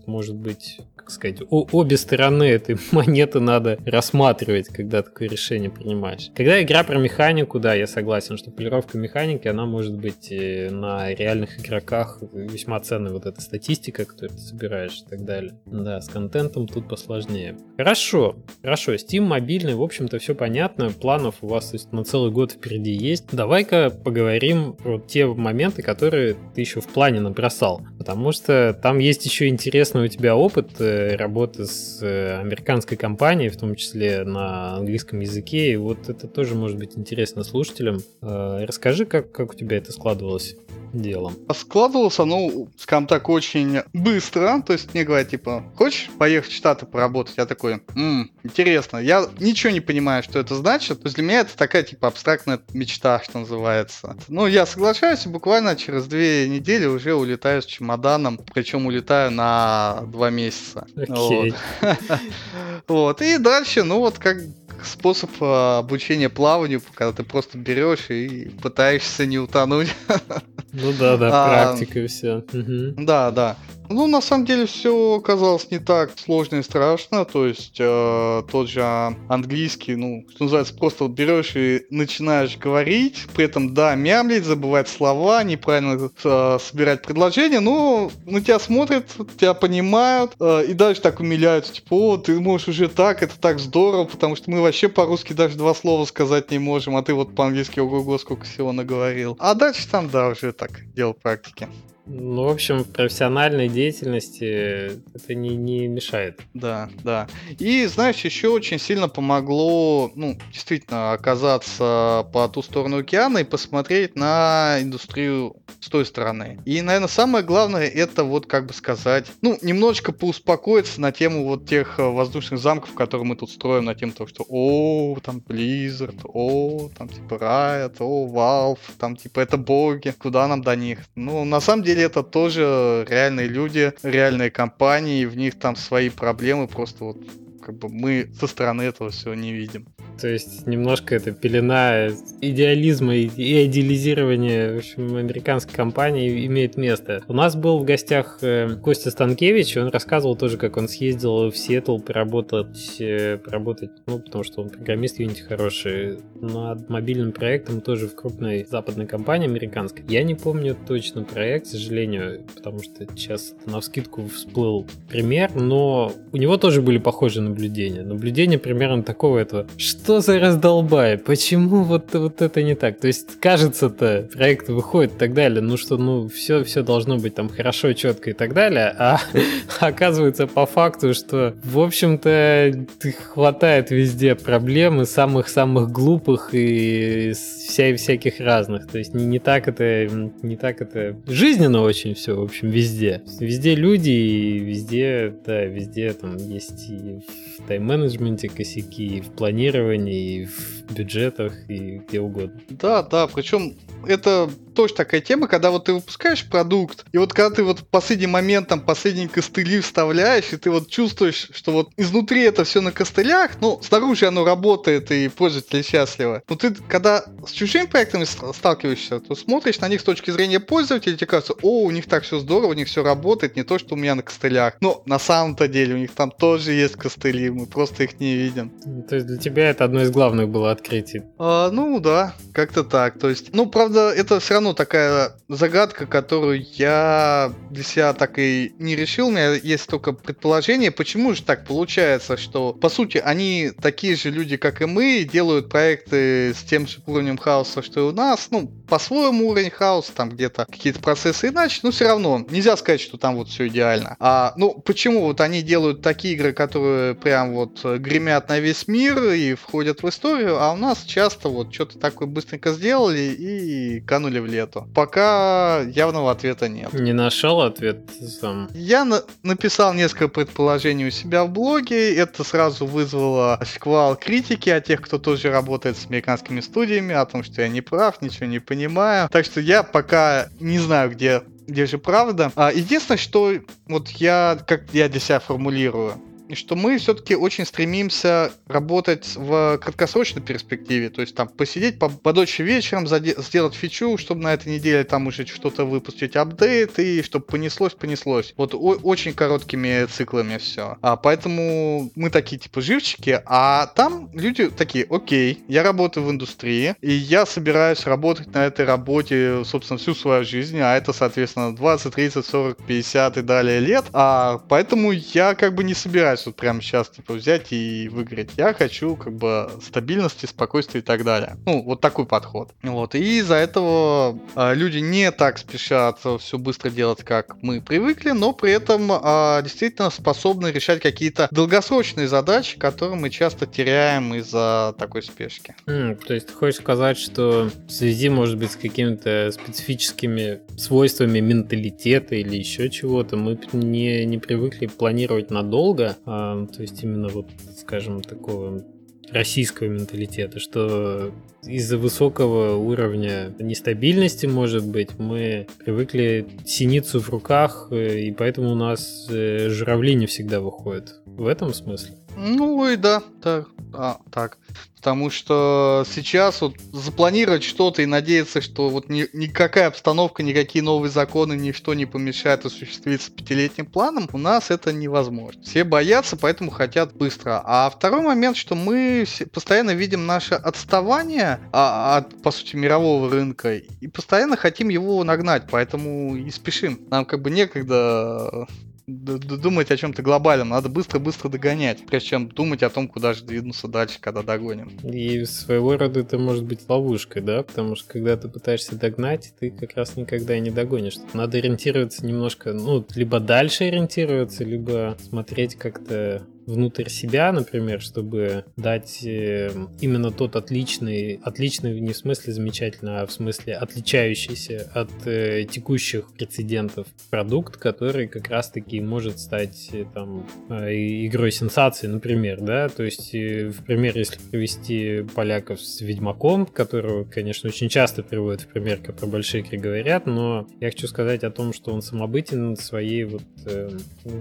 может быть как сказать, обе стороны этой монеты надо рассматривать, когда такое решение принимаешь. Когда игра про механику, да, я согласен, что полировка механики, она может быть э, на реальных игроках весьма ценная вот эта статистика, которую ты собираешь и так далее. Да, с контентом тут посложнее. Хорошо, хорошо, Steam мобильный, в общем-то, все понятно, планов у вас есть, на целый год впереди есть. Давай-ка поговорим про те моменты, которые ты еще в плане набросал, потому что там есть еще интересный у тебя опыт э, работы с э, американской компанией, в том числе на английском языке, и вот это тоже может быть интересно слушателям. Э, расскажи, как, как у тебя это складывалось делом? Складывалось оно, скажем так, очень быстро. То есть мне говорят, типа, хочешь поехать в Штаты поработать? Я такой, м интересно. Я ничего не понимаю, что это значит. То есть для меня это такая, типа, абстрактная мечта, что называется. Ну, я соглашаюсь, и буквально через две недели уже улетаю с чемоданом. Причем улетаю на два месяца. Okay. Вот. вот. И дальше, ну вот как способ а, обучения плаванию, когда ты просто берешь и пытаешься не утонуть. Ну да, да, а, практика и все. Угу. Да, да. Ну, на самом деле, все оказалось не так сложно и страшно. То есть, э, тот же английский, ну, что называется, просто вот берешь и начинаешь говорить, при этом, да, мямлить, забывать слова, неправильно э, собирать предложения, но на тебя смотрят, тебя понимают, э, и даже так умиляются, типа, о, ты можешь уже так, это так здорово, потому что мы вообще по-русски даже два слова сказать не можем, а ты вот по-английски ого-го сколько всего наговорил. А дальше там, да, уже так, дело практики. Ну, в общем, в профессиональной деятельности это не, не мешает. Да, да. И, знаешь, еще очень сильно помогло, ну, действительно, оказаться по ту сторону океана и посмотреть на индустрию с той стороны. И, наверное, самое главное, это вот, как бы сказать, ну, немножечко поуспокоиться на тему вот тех э, воздушных замков, которые мы тут строим, на тему того, что, о, там Blizzard, о, там, типа, Riot, о, Valve, там, типа, это боги, куда нам до них? Ну, на самом деле, это тоже реальные люди, реальные компании, в них там свои проблемы, просто вот как бы мы со стороны этого всего не видим. То есть немножко это пелена идеализма и идеализирования в общем, американской компании имеет место. У нас был в гостях э, Костя Станкевич, он рассказывал тоже, как он съездил в Сиэтл поработать, э, поработать, ну, потому что он программист Unity хороший, над мобильным проектом тоже в крупной западной компании американской. Я не помню точно проект, к сожалению, потому что сейчас на вскидку всплыл пример, но у него тоже были похожие наблюдения. Наблюдение примерно такого этого. Что за раздолбай? Почему вот, вот это не так? То есть, кажется-то, проект выходит и так далее, ну что, ну, все, все должно быть там хорошо, четко и так далее, а оказывается по факту, что, в общем-то, хватает везде проблемы самых-самых глупых и вся, всяких разных. То есть, не, не так это, не так это жизненно очень все, в общем, везде. Везде люди и везде, да, везде там есть и в тайм-менеджменте косяки, и в планировании, и в бюджетах, и где угодно. Да, да, причем это тоже такая тема, когда вот ты выпускаешь продукт, и вот когда ты вот последний момент там последние костыли вставляешь, и ты вот чувствуешь, что вот изнутри это все на костылях, ну, снаружи оно работает, и пользователи счастливы. Но ты, когда чужими проектами сталкиваешься, то смотришь на них с точки зрения пользователя, тебе кажется, о, у них так все здорово, у них все работает, не то, что у меня на костылях. Но на самом-то деле у них там тоже есть костыли, мы просто их не видим. То есть для тебя это одно из главных было открытий? А, ну да, как-то так. То есть, ну, правда, это все равно такая загадка, которую я для себя так и не решил. У меня есть только предположение, почему же так получается, что, по сути, они такие же люди, как и мы, делают проекты с тем же уровнем хаоса, что и у нас. Ну, по-своему уровень хаоса, там где-то какие-то процессы иначе, но все равно нельзя сказать, что там вот все идеально. А, ну, почему вот они делают такие игры, которые прям вот гремят на весь мир и входят в историю, а у нас часто вот что-то такое быстренько сделали и канули в лету. Пока явного ответа нет. Не нашел ответ сам? Я на- написал несколько предположений у себя в блоге. Это сразу вызвало шквал критики от тех, кто тоже работает с американскими студиями, о том, что я не прав, ничего не понимаю. Так что я пока не знаю, где где же правда. А, единственное, что вот я, как я для себя формулирую, что мы все-таки очень стремимся работать в краткосрочной перспективе, то есть там посидеть по подольше вечером, сделать фичу, чтобы на этой неделе там уже что-то выпустить апдейт, и чтобы понеслось, понеслось. Вот очень короткими циклами все. А поэтому мы такие типа живчики, а там люди такие, окей, я работаю в индустрии, и я собираюсь работать на этой работе, собственно, всю свою жизнь, а это, соответственно, 20, 30, 40, 50 и далее лет, а поэтому я как бы не собираюсь собираюсь вот прямо сейчас типа взять и выиграть. Я хочу как бы стабильности, спокойствия и так далее. Ну, вот такой подход. Вот. И из-за этого э, люди не так спешат все быстро делать, как мы привыкли, но при этом э, действительно способны решать какие-то долгосрочные задачи, которые мы часто теряем из-за такой спешки. Mm, то есть ты хочешь сказать, что в связи, может быть, с какими-то специфическими свойствами менталитета или еще чего-то, мы не, не привыкли планировать надолго, то есть именно вот, скажем, такого российского менталитета, что из-за высокого уровня нестабильности, может быть, мы привыкли синицу в руках, э, и поэтому у нас э, журавли не всегда выходят. В этом смысле? Ну и да, так, а, так. Потому что сейчас вот запланировать что-то и надеяться, что вот ни, никакая обстановка, никакие новые законы, ничто не помешает осуществиться пятилетним планом, у нас это невозможно. Все боятся, поэтому хотят быстро. А второй момент, что мы постоянно видим наше отставание а, от, по сути, мирового рынка и постоянно хотим его нагнать, поэтому и спешим. Нам как бы некогда думать о чем-то глобальном, надо быстро-быстро догонять, прежде чем думать о том, куда же двинуться дальше, когда догоним. И своего рода это может быть ловушкой, да, потому что когда ты пытаешься догнать, ты как раз никогда и не догонишь. Надо ориентироваться немножко, ну, либо дальше ориентироваться, либо смотреть как-то внутрь себя, например, чтобы дать э, именно тот отличный, отличный не в смысле замечательно, а в смысле отличающийся от э, текущих прецедентов продукт, который как раз-таки может стать э, там э, игрой сенсации, например, да, то есть, в пример, если привести поляков с Ведьмаком, которого, конечно, очень часто приводят в пример, как про большие говорят, но я хочу сказать о том, что он самобытен своей вот э,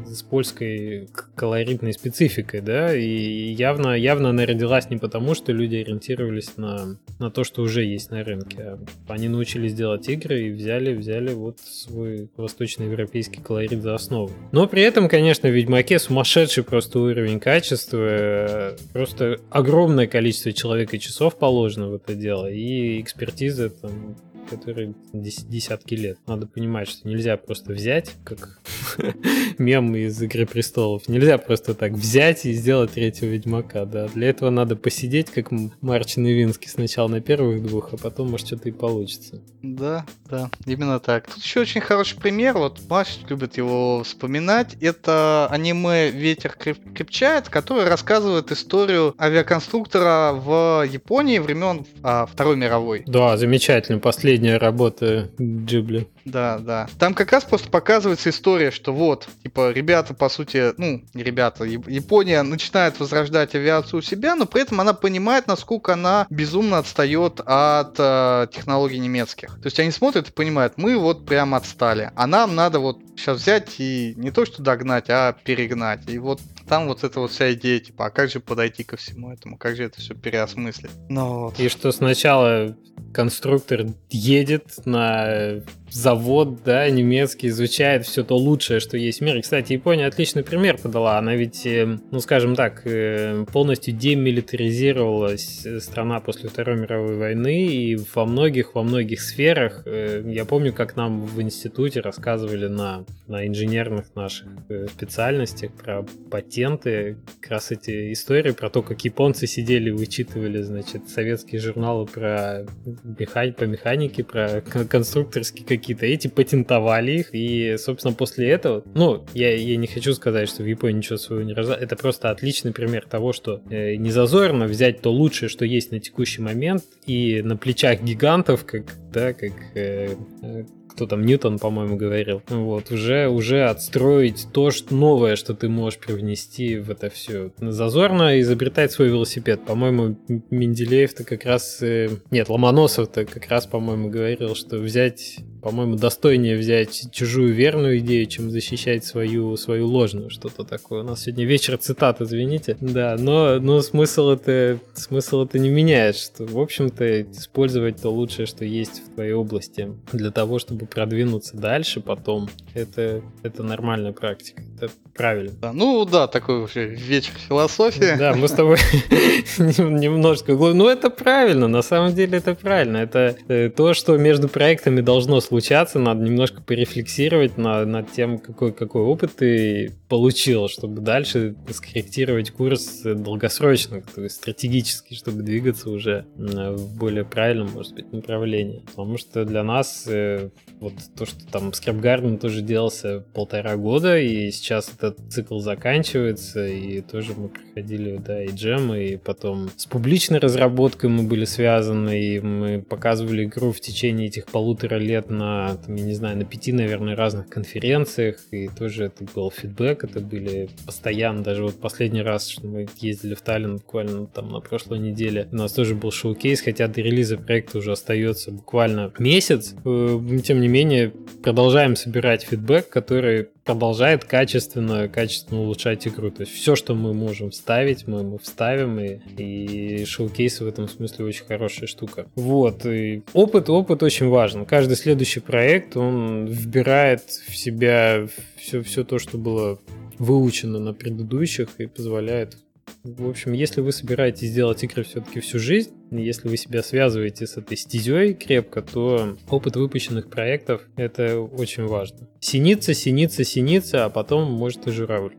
с польской колоритной спецификой спецификой, да, и явно, явно она родилась не потому, что люди ориентировались на, на то, что уже есть на рынке. А они научились делать игры и взяли, взяли вот свой восточноевропейский колорит за основу. Но при этом, конечно, в Ведьмаке сумасшедший просто уровень качества, просто огромное количество человек и часов положено в это дело, и экспертиза там который десятки лет. Надо понимать, что нельзя просто взять, как мем из Игры Престолов, нельзя просто так взять и сделать третьего Ведьмака, да. Для этого надо посидеть, как Марчин Ивинский, сначала на первых двух, а потом, может, что-то и получится. Да, да, именно так. Тут еще очень хороший пример, вот Маш любит его вспоминать, это аниме «Ветер крепчает», который рассказывает историю авиаконструктора в Японии времен а, Второй мировой. Да, замечательно, последний последняя работа Джибли. Да, да. Там как раз просто показывается история, что вот, типа, ребята, по сути, ну, не ребята, Япония начинает возрождать авиацию у себя, но при этом она понимает, насколько она безумно отстает от э, технологий немецких. То есть они смотрят и понимают, мы вот прям отстали, а нам надо вот сейчас взять и не то что догнать, а перегнать. И вот там вот эта вот вся идея, типа, а как же подойти ко всему этому, как же это все переосмыслить. Ну, вот. И что сначала конструктор едет на завод, да, немецкий, изучает все то лучшее, что есть в мире. Кстати, Япония отличный пример подала. Она ведь, э, ну, скажем так, э, полностью демилитаризировалась э, страна после Второй мировой войны, и во многих, во многих сферах, я помню, как нам в институте рассказывали на, на инженерных наших специальностях про патенты, как раз эти истории про то, как японцы сидели и вычитывали, значит, советские журналы про механи- по механике, про конструкторские какие-то, эти патентовали их, и, собственно, после этого, ну, я, я не хочу сказать, что в Японии ничего своего не раздали, это просто отличный пример того, что э, не зазорно взять то лучшее, что есть на текущий момент, и на плечах гигантов, как, да, как э, э кто там, Ньютон, по-моему, говорил, вот, уже, уже отстроить то что новое, что ты можешь привнести в это все. Зазорно изобретать свой велосипед. По-моему, Менделеев-то как раз... Э, нет, Ломоносов-то как раз, по-моему, говорил, что взять по-моему, достойнее взять чужую верную идею, чем защищать свою, свою ложную, что-то такое. У нас сегодня вечер цитат, извините. Да, но, но смысл это, смысл это не меняет, что, в общем-то, использовать то лучшее, что есть в твоей области для того, чтобы продвинуться дальше потом, это, это нормальная практика. Это правильно. Да, ну да, такой вообще вечер философии. Да, мы с тобой немножко... Ну это правильно, на самом деле это правильно. Это э, то, что между проектами должно случиться случаться, надо немножко порефлексировать на, над тем, какой, какой опыт ты получил, чтобы дальше скорректировать курс долгосрочно, то есть стратегически, чтобы двигаться уже в более правильном, может быть, направлении. Потому что для нас э, вот то, что там Scrap Garden тоже делался полтора года, и сейчас этот цикл заканчивается, и тоже мы проходили, да, и джем, и потом с публичной разработкой мы были связаны, и мы показывали игру в течение этих полутора лет на, там, я не знаю, на пяти, наверное, разных конференциях, и тоже это был фидбэк, это были постоянно, даже вот последний раз, что мы ездили в Таллин буквально там на прошлой неделе, у нас тоже был шоу-кейс, хотя до релиза проекта уже остается буквально месяц, э, тем не менее продолжаем собирать фидбэк, который продолжает качественно, качественно улучшать игру. То есть все, что мы можем вставить, мы, мы вставим, и, и шоу-кейсы в этом смысле очень хорошая штука. Вот, и опыт, опыт очень важен. Каждый следующий проект, он вбирает в себя все, все то, что было выучено на предыдущих и позволяет В общем, если вы собираетесь делать игры все-таки всю жизнь, если вы себя связываете с этой стезей крепко, то опыт выпущенных проектов — это очень важно. Синица, синица, синица, а потом может и журавль.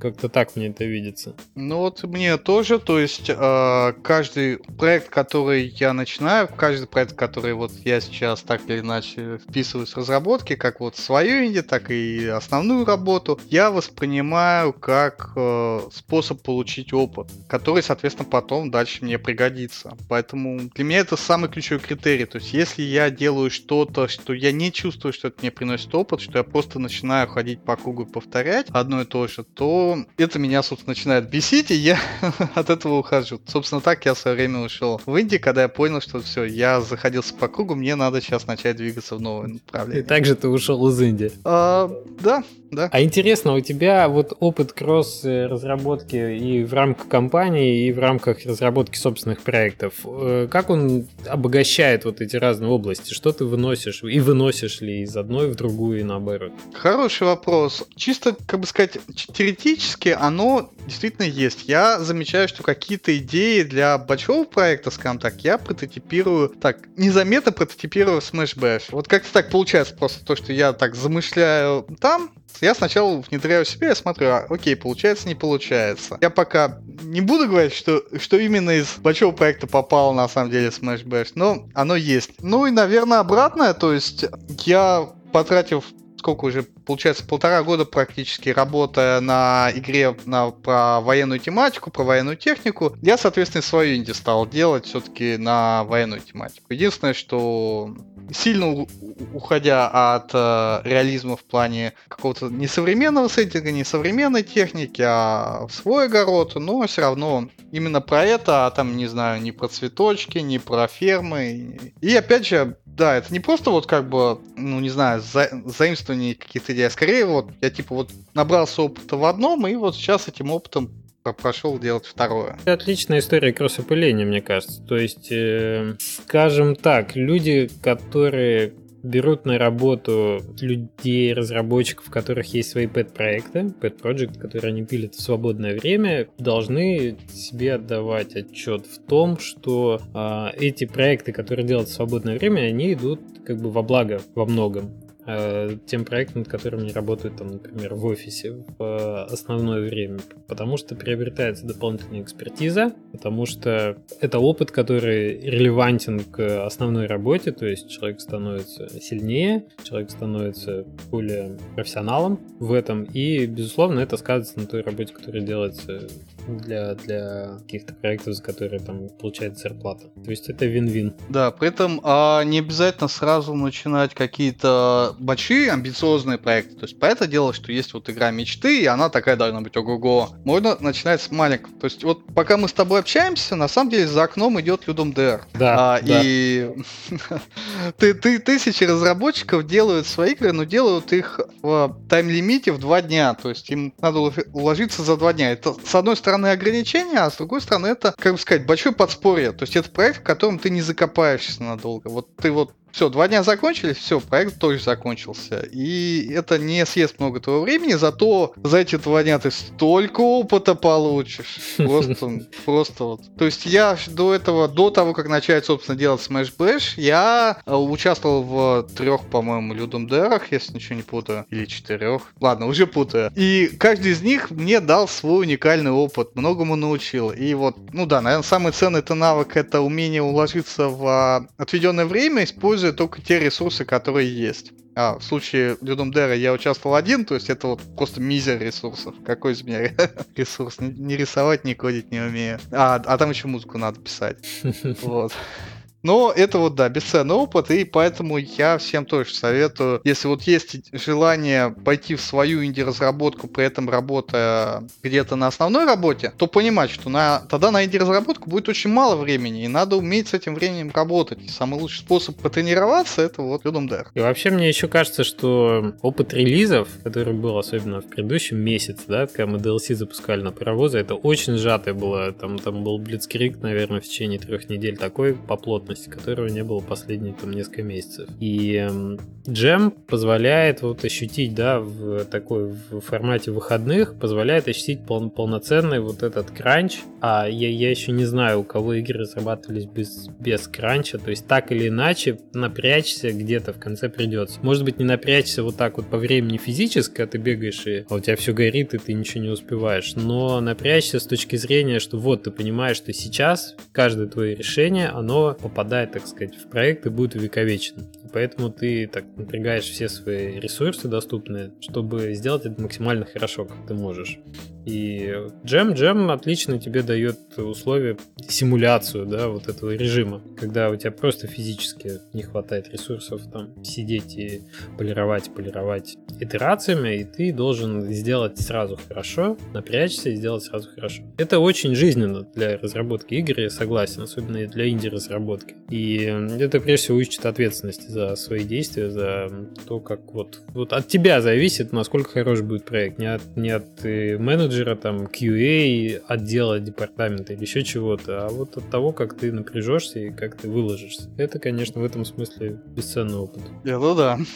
Как-то так мне это видится. Ну вот мне тоже, то есть э, каждый проект, который я начинаю, каждый проект, который вот я сейчас так или иначе вписываюсь в разработки, как вот свою инди, так и основную работу, я воспринимаю как э, способ получить опыт, который, соответственно, потом дальше мне пригодится. Поэтому для меня это самый ключевой критерий. То есть если я делаю что-то, что я не чувствую, что это мне приносит опыт, что я просто начинаю ходить по кругу и повторять одно и то же, то это меня, собственно, начинает бесить, и я от этого ухожу. Собственно, так я в свое время ушел в Индии, когда я понял, что все, я заходился по кругу, мне надо сейчас начать двигаться в новое направление. И также ты ушел из Индии. А, да, да. А интересно, у тебя вот опыт кросс-разработки и в рамках компании, и в рамках разработки собственных проектов. Э, как он обогащает вот эти разные области? Что ты выносишь? И выносишь ли из одной в другую и наоборот? Хороший вопрос. Чисто, как бы сказать, теоретически оно действительно есть. Я замечаю, что какие-то идеи для большого проекта, скажем так, я прототипирую, так, незаметно прототипирую Smash Bash. Вот как-то так получается просто то, что я так замышляю там, я сначала внедряю себе, я смотрю, а, окей, получается, не получается. Я пока не буду говорить, что, что именно из большого проекта попало на самом деле Smash Bash, но оно есть. Ну и, наверное, обратное, то есть я потратив сколько уже, получается, полтора года практически работая на игре на, про военную тематику, про военную технику, я, соответственно, свою инди стал делать все-таки на военную тематику. Единственное, что сильно уходя от э, реализма в плане какого-то несовременного сеттинга, несовременной техники, а в свой огород, но все равно именно про это, а там, не знаю, не про цветочки, не про фермы. И опять же, да, это не просто вот как бы, ну не знаю, за, заимствование каких-то идей, а скорее вот я типа вот набрался опыта в одном, и вот сейчас этим опытом прошел делать второе. Отличная история кросс-опыления, мне кажется. То есть, э, скажем так, люди, которые берут на работу людей, разработчиков, у которых есть свои пэт-проекты, пэт-проект, которые они пилят в свободное время, должны себе отдавать отчет в том, что э, эти проекты, которые делают в свободное время, они идут как бы во благо во многом. Э, тем проектам, над которыми работают, там, например, в офисе в э, основное время, потому что приобретается дополнительная экспертиза, потому что это опыт, который релевантен к основной работе, то есть человек становится сильнее, человек становится более профессионалом в этом, и, безусловно, это сказывается на той работе, которая делается для, для каких-то проектов, за которые там получается зарплата. То есть это вин-вин. Да, при этом а, не обязательно сразу начинать какие-то большие амбициозные проекты. То есть по это дело, что есть вот игра мечты, и она такая должна быть ого-го. Можно начинать с маленького. То есть вот пока мы с тобой общаемся, на самом деле за окном идет Людом ДР. Да, а, да. И ты, ты, тысячи разработчиков делают свои игры, но делают их в тайм-лимите в два дня. То есть им надо уложиться за два дня. Это с одной стороны стороны ограничения, а с другой стороны это, как бы сказать, большое подспорье. То есть это проект, в котором ты не закопаешься надолго. Вот ты вот все, два дня закончились, все, проект тоже закончился. И это не съест много твоего времени, зато за эти два дня ты столько опыта получишь. Просто, просто вот. То есть я до этого, до того, как начать, собственно, делать Smash Bash, я э, участвовал в трех, по-моему, Людом Дэрах, если ничего не путаю, или четырех. Ладно, уже путаю. И каждый из них мне дал свой уникальный опыт, многому научил. И вот, ну да, наверное, самый ценный это навык, это умение уложиться в а, отведенное время, используя используя только те ресурсы, которые есть. А, в случае Людом Дэра я участвовал один, то есть это вот просто мизер ресурсов. Какой из меня ресурс? Не рисовать, не кодить не умею. А, а там еще музыку надо писать. Вот. Но это вот, да, бесценный опыт, и поэтому я всем тоже советую, если вот есть желание пойти в свою инди-разработку, при этом работая где-то на основной работе, то понимать, что на, тогда на инди-разработку будет очень мало времени, и надо уметь с этим временем работать. И самый лучший способ потренироваться это вот Людом Дэр. И вообще мне еще кажется, что опыт релизов, который был особенно в предыдущем месяце, да, когда мы DLC запускали на паровозы, это очень сжатое было. Там, там был Blitzkrieg, наверное, в течение трех недель такой по плотности возможности, которого не было последние там несколько месяцев. И джем позволяет вот ощутить, да, в такой в формате выходных, позволяет ощутить пол, полноценный вот этот кранч. А я, я еще не знаю, у кого игры разрабатывались без, без кранча, то есть так или иначе напрячься где-то в конце придется. Может быть, не напрячься вот так вот по времени физически, а ты бегаешь и а у тебя все горит, и ты ничего не успеваешь. Но напрячься с точки зрения, что вот ты понимаешь, что сейчас каждое твое решение, оно попадает, так сказать, в проект и будет увековечено. И поэтому ты так напрягаешь все свои ресурсы доступные, чтобы сделать это максимально хорошо, как ты можешь. И джем, джем отлично тебе дает условия, симуляцию, да, вот этого режима, когда у тебя просто физически не хватает ресурсов там сидеть и полировать, полировать итерациями, и ты должен сделать сразу хорошо, напрячься и сделать сразу хорошо. Это очень жизненно для разработки игр, я согласен, особенно и для инди-разработки. И это прежде всего учит ответственности за свои действия, за то, как вот, вот от тебя зависит, насколько хорош будет проект, не от, не от э, менеджера, менеджера, там, QA, отдела, департамента или еще чего-то, а вот от того, как ты напряжешься и как ты выложишься. Это, конечно, в этом смысле бесценный опыт. Это да.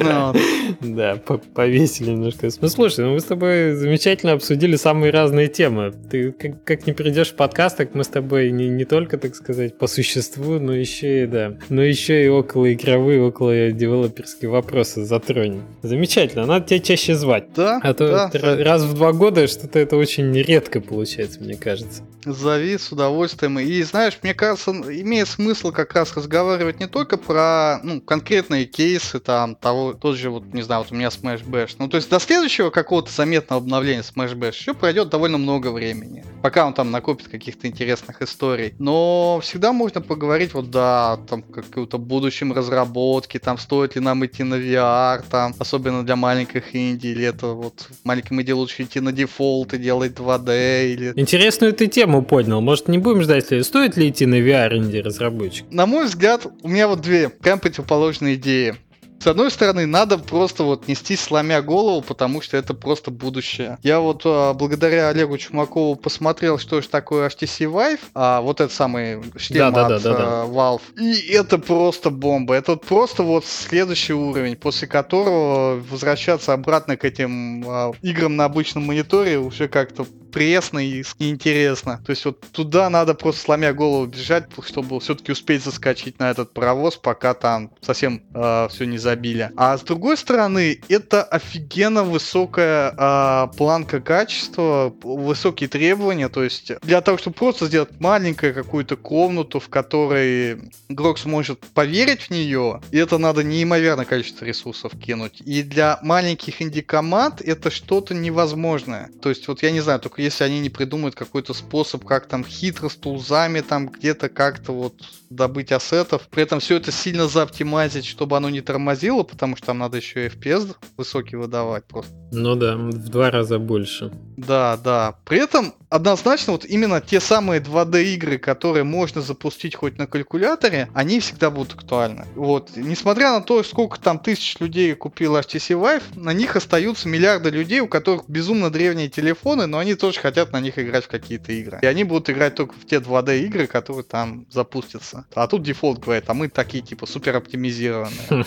Да, да, повесили немножко. Ну, слушай, ну мы с тобой замечательно обсудили самые разные темы. Ты как не придешь в подкаст, так мы с тобой не только, так сказать, по существу, но еще и, да, но еще и около игровые, около девелоперские вопросы затронем. Замечательно, надо тебя чаще звать. Да, А то раз в два года что-то это очень редко получается, мне кажется. Зови с удовольствием. И знаешь, мне кажется, имеет смысл как раз разговаривать не только про ну, конкретные кейсы, там, того, тот же, вот, не знаю, вот у меня Smash Bash. Ну, то есть до следующего какого-то заметного обновления Smash Bash еще пройдет довольно много времени, пока он там накопит каких-то интересных историй. Но всегда можно поговорить вот, да, там, какую-то будущем разработке, там, стоит ли нам идти на VR, там, особенно для маленьких инди, или это вот маленьким инди лучше идти на дефолт и делать 2D, или... Интересную ты тему поднял. Может, не будем ждать, стоит ли идти на VR инди разработчик? На мой взгляд, у меня вот две прям противоположные идеи. С одной стороны, надо просто вот нести сломя голову, потому что это просто будущее. Я вот а, благодаря Олегу Чумакову посмотрел, что же такое HTC Vive, а вот этот самый шлем да, от да, да, да, Valve. И это просто бомба. Это вот просто вот следующий уровень, после которого возвращаться обратно к этим а, играм на обычном мониторе уже как-то пресно и неинтересно. То есть вот туда надо просто сломя голову бежать, чтобы все-таки успеть заскочить на этот паровоз, пока там совсем э, все не забили. А с другой стороны, это офигенно высокая э, планка качества, высокие требования. То есть для того, чтобы просто сделать маленькую какую-то комнату, в которой игрок сможет поверить в нее, это надо неимоверное количество ресурсов кинуть. И для маленьких инди-команд это что-то невозможное. То есть вот я не знаю, только если они не придумают какой-то способ, как там хитро с тулзами там где-то как-то вот добыть ассетов. При этом все это сильно заоптимазить, чтобы оно не тормозило, потому что там надо еще и FPS высокий выдавать просто. Ну да, в два раза больше. Да, да. При этом однозначно вот именно те самые 2D игры, которые можно запустить хоть на калькуляторе, они всегда будут актуальны. Вот. Несмотря на то, сколько там тысяч людей купило HTC Vive, на них остаются миллиарды людей, у которых безумно древние телефоны, но они тоже хотят на них играть в какие-то игры. И они будут играть только в те 2D игры, которые там запустятся. А тут дефолт говорит, а мы такие, типа, супер оптимизированные.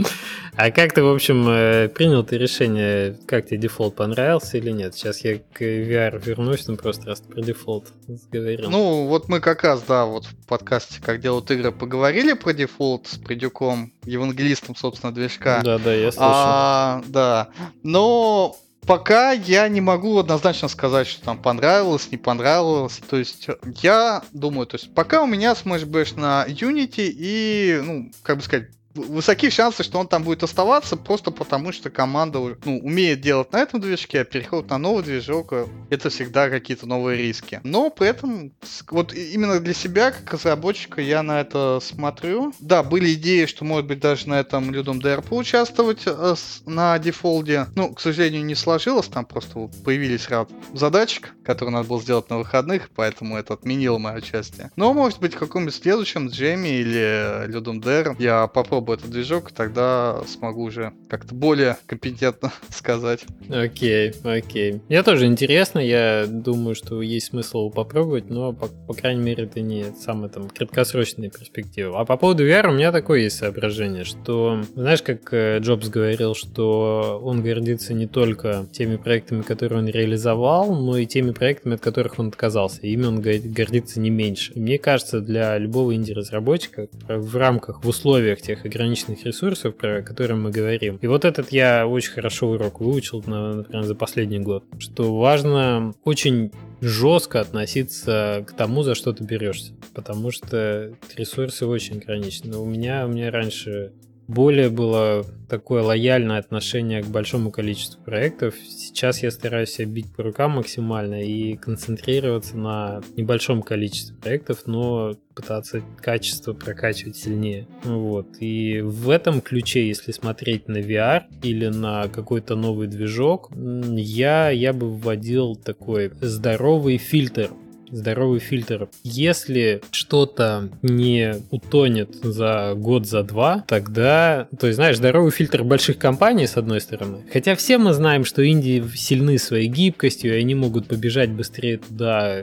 А как ты, в общем, э, принял ты решение, как тебе Defold понравился или нет? Сейчас я к VR вернусь, но просто раз про Defold говорил. Ну, вот мы как раз, да, вот в подкасте «Как делают игры» поговорили про Defold с Придюком, евангелистом, собственно, движка. Да, да, я слышал. А, да, но пока я не могу однозначно сказать, что там понравилось, не понравилось. То есть я думаю, то есть пока у меня Smash Bash на Unity и, ну, как бы сказать, высокие шансы, что он там будет оставаться, просто потому что команда ну, умеет делать на этом движке, а переход на новый движок э, это всегда какие-то новые риски. Но при этом, вот именно для себя, как разработчика, я на это смотрю. Да, были идеи, что может быть даже на этом Людом DR поучаствовать э, на дефолде. Ну, к сожалению, не сложилось, там просто появились ряд задачек, которые надо было сделать на выходных, поэтому это отменило мое участие. Но, может быть, в каком-нибудь следующем джеме или Людом DR я попробую попробую этот движок, тогда смогу уже как-то более компетентно сказать. Окей, окей. Я тоже интересно, я думаю, что есть смысл его попробовать, но, по, по крайней мере, это не самая там краткосрочная перспектива. А по поводу VR у меня такое есть соображение, что, знаешь, как э, Джобс говорил, что он гордится не только теми проектами, которые он реализовал, но и теми проектами, от которых он отказался. Ими он гордится не меньше. И мне кажется, для любого инди-разработчика в рамках, в условиях тех ограниченных ресурсов, про которые мы говорим. И вот этот я очень хорошо урок выучил, например, за последний год, что важно очень жестко относиться к тому, за что ты берешься, потому что ресурсы очень ограничены. У меня, у меня раньше более было такое лояльное отношение к большому количеству проектов. Сейчас я стараюсь себя бить по рукам максимально и концентрироваться на небольшом количестве проектов, но пытаться качество прокачивать сильнее. Вот. И в этом ключе, если смотреть на VR или на какой-то новый движок, я, я бы вводил такой здоровый фильтр здоровый фильтр. Если что-то не утонет за год, за два, тогда, то есть, знаешь, здоровый фильтр больших компаний, с одной стороны. Хотя все мы знаем, что Индии сильны своей гибкостью, и они могут побежать быстрее туда,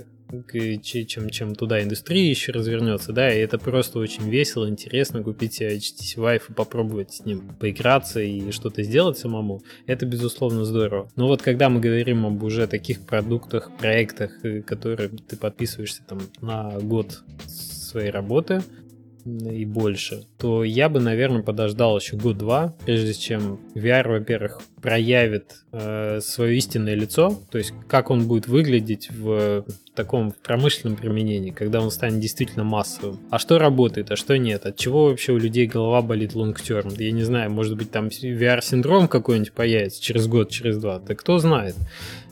чем, чем туда индустрия еще развернется, да, и это просто очень весело, интересно купить себе HTC Vive и попробовать с ним поиграться и что-то сделать самому, это безусловно здорово. Но вот когда мы говорим об уже таких продуктах, проектах, э, которые ты подписываешься там на год своей работы, и больше, то я бы, наверное, подождал еще год-два, прежде чем VR, во-первых, проявит э, свое истинное лицо, то есть как он будет выглядеть в таком промышленном применении, когда он станет действительно массовым. А что работает, а что нет? От чего вообще у людей голова болит long term? Я не знаю, может быть там VR-синдром какой-нибудь появится через год, через два. Да кто знает.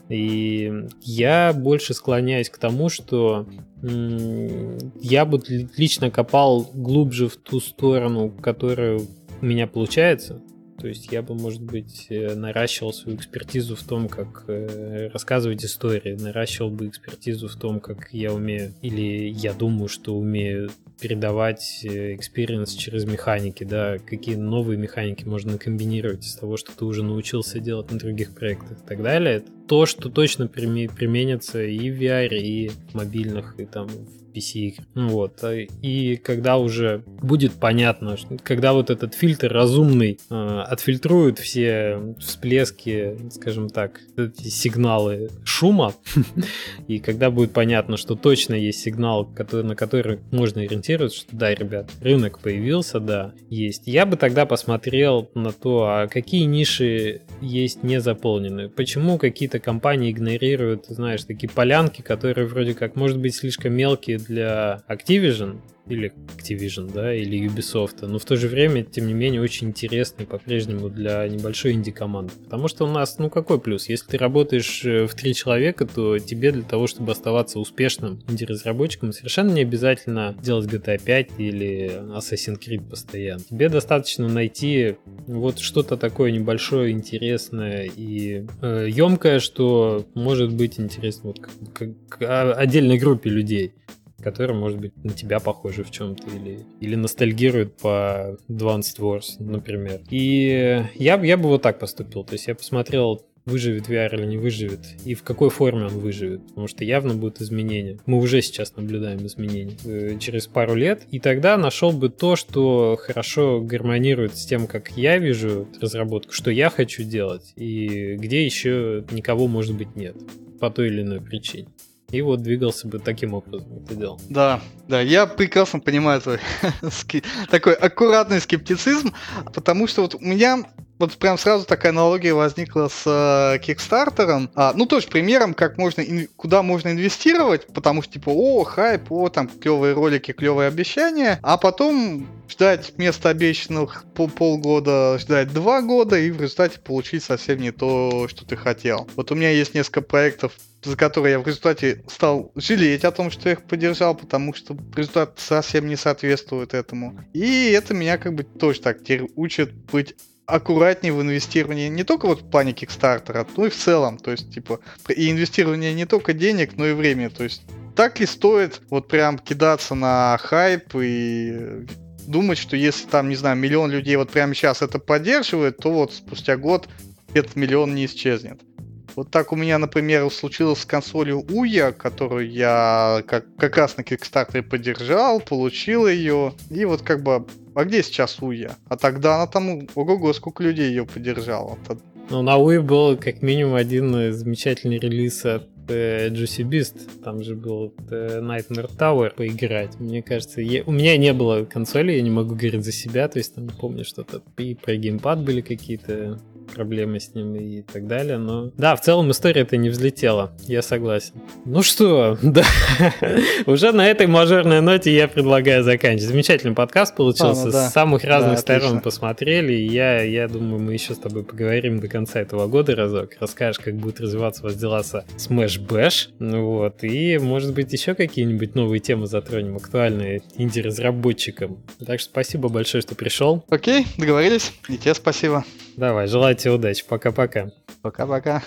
И я больше склоняюсь к тому, что я бы лично копал глубже в ту сторону, которая у меня получается. То есть я бы, может быть, э, наращивал свою экспертизу в том, как э, рассказывать истории, наращивал бы экспертизу в том, как я умею, или я думаю, что умею передавать experience через механики, да, какие новые механики можно комбинировать из того, что ты уже научился делать на других проектах и так далее. Это то, что точно применится и в VR, и в мобильных, и там в PC ну Вот. И когда уже будет понятно, что, когда вот этот фильтр разумный э, отфильтрует все всплески, скажем так, эти сигналы шума, и когда будет понятно, что точно есть сигнал, который, на который можно ориентироваться, что да, ребят, рынок появился, да, есть. Я бы тогда посмотрел на то, а какие ниши есть не заполнены. Почему какие-то компании игнорируют, знаешь, такие полянки, которые вроде как, может быть, слишком мелкие для Activision, или Activision, да, или Ubisoft, но в то же время, тем не менее, очень интересный по-прежнему для небольшой инди-команды. Потому что у нас, ну какой плюс? Если ты работаешь э, в три человека, то тебе для того, чтобы оставаться успешным инди-разработчиком, совершенно не обязательно делать GTA 5 или Assassin's Creed постоянно. Тебе достаточно найти вот что-то такое небольшое, интересное и э, емкое, что может быть интересно вот как, как отдельной группе людей которые, может быть, на тебя похожи в чем-то или, или ностальгируют по Advanced Wars, например. И я, я бы вот так поступил. То есть я посмотрел выживет VR или не выживет, и в какой форме он выживет, потому что явно будут изменения. Мы уже сейчас наблюдаем изменения э, через пару лет, и тогда нашел бы то, что хорошо гармонирует с тем, как я вижу разработку, что я хочу делать, и где еще никого, может быть, нет по той или иной причине и вот двигался бы таким образом это делал. Да, да, я прекрасно понимаю твой такой аккуратный скептицизм, потому что вот у меня вот прям сразу такая аналогия возникла с э, Кикстартером. А, ну, тоже примером, как можно, куда можно инвестировать, потому что, типа, о, хайп, о, там, клевые ролики, клевые обещания, а потом ждать вместо обещанных пол полгода, ждать два года и в результате получить совсем не то, что ты хотел. Вот у меня есть несколько проектов, за которые я в результате стал жалеть о том, что я их поддержал, потому что результат совсем не соответствует этому. И это меня как бы тоже так теперь учит быть аккуратнее в инвестировании не только вот в плане Кикстартера, но и в целом. То есть, типа, и инвестирование не только денег, но и времени. То есть, так ли стоит вот прям кидаться на хайп и думать, что если там, не знаю, миллион людей вот прямо сейчас это поддерживает, то вот спустя год этот миллион не исчезнет. Вот так у меня, например, случилось с консолью Уя, которую я как, как раз на Kickstarter поддержал, получил ее. И вот как бы, а где сейчас Уя? А тогда она там, ого-го, сколько людей ее поддержала. Ну, на Уи был как минимум один замечательный релиз от э, Juicy Beast. Там же был э, Nightmare Tower поиграть. Мне кажется, я, у меня не было консоли, я не могу говорить за себя. То есть там помню, что-то и про геймпад были какие-то проблемы с ним и так далее. Но да, в целом история это не взлетела, я согласен. Ну что, да, уже на этой мажорной ноте я предлагаю заканчивать. Замечательный подкаст получился, а, ну, да. с самых разных да, сторон отлично. посмотрели. И я, я думаю, мы еще с тобой поговорим до конца этого года разок. Расскажешь, как будут развиваться у вас дела со Smash Bash. Вот, и может быть еще какие-нибудь новые темы затронем, актуальные инди-разработчикам. Так что спасибо большое, что пришел. Окей, договорились. И тебе спасибо. Давай, желаю тебе удачи. Пока-пока. Пока-пока.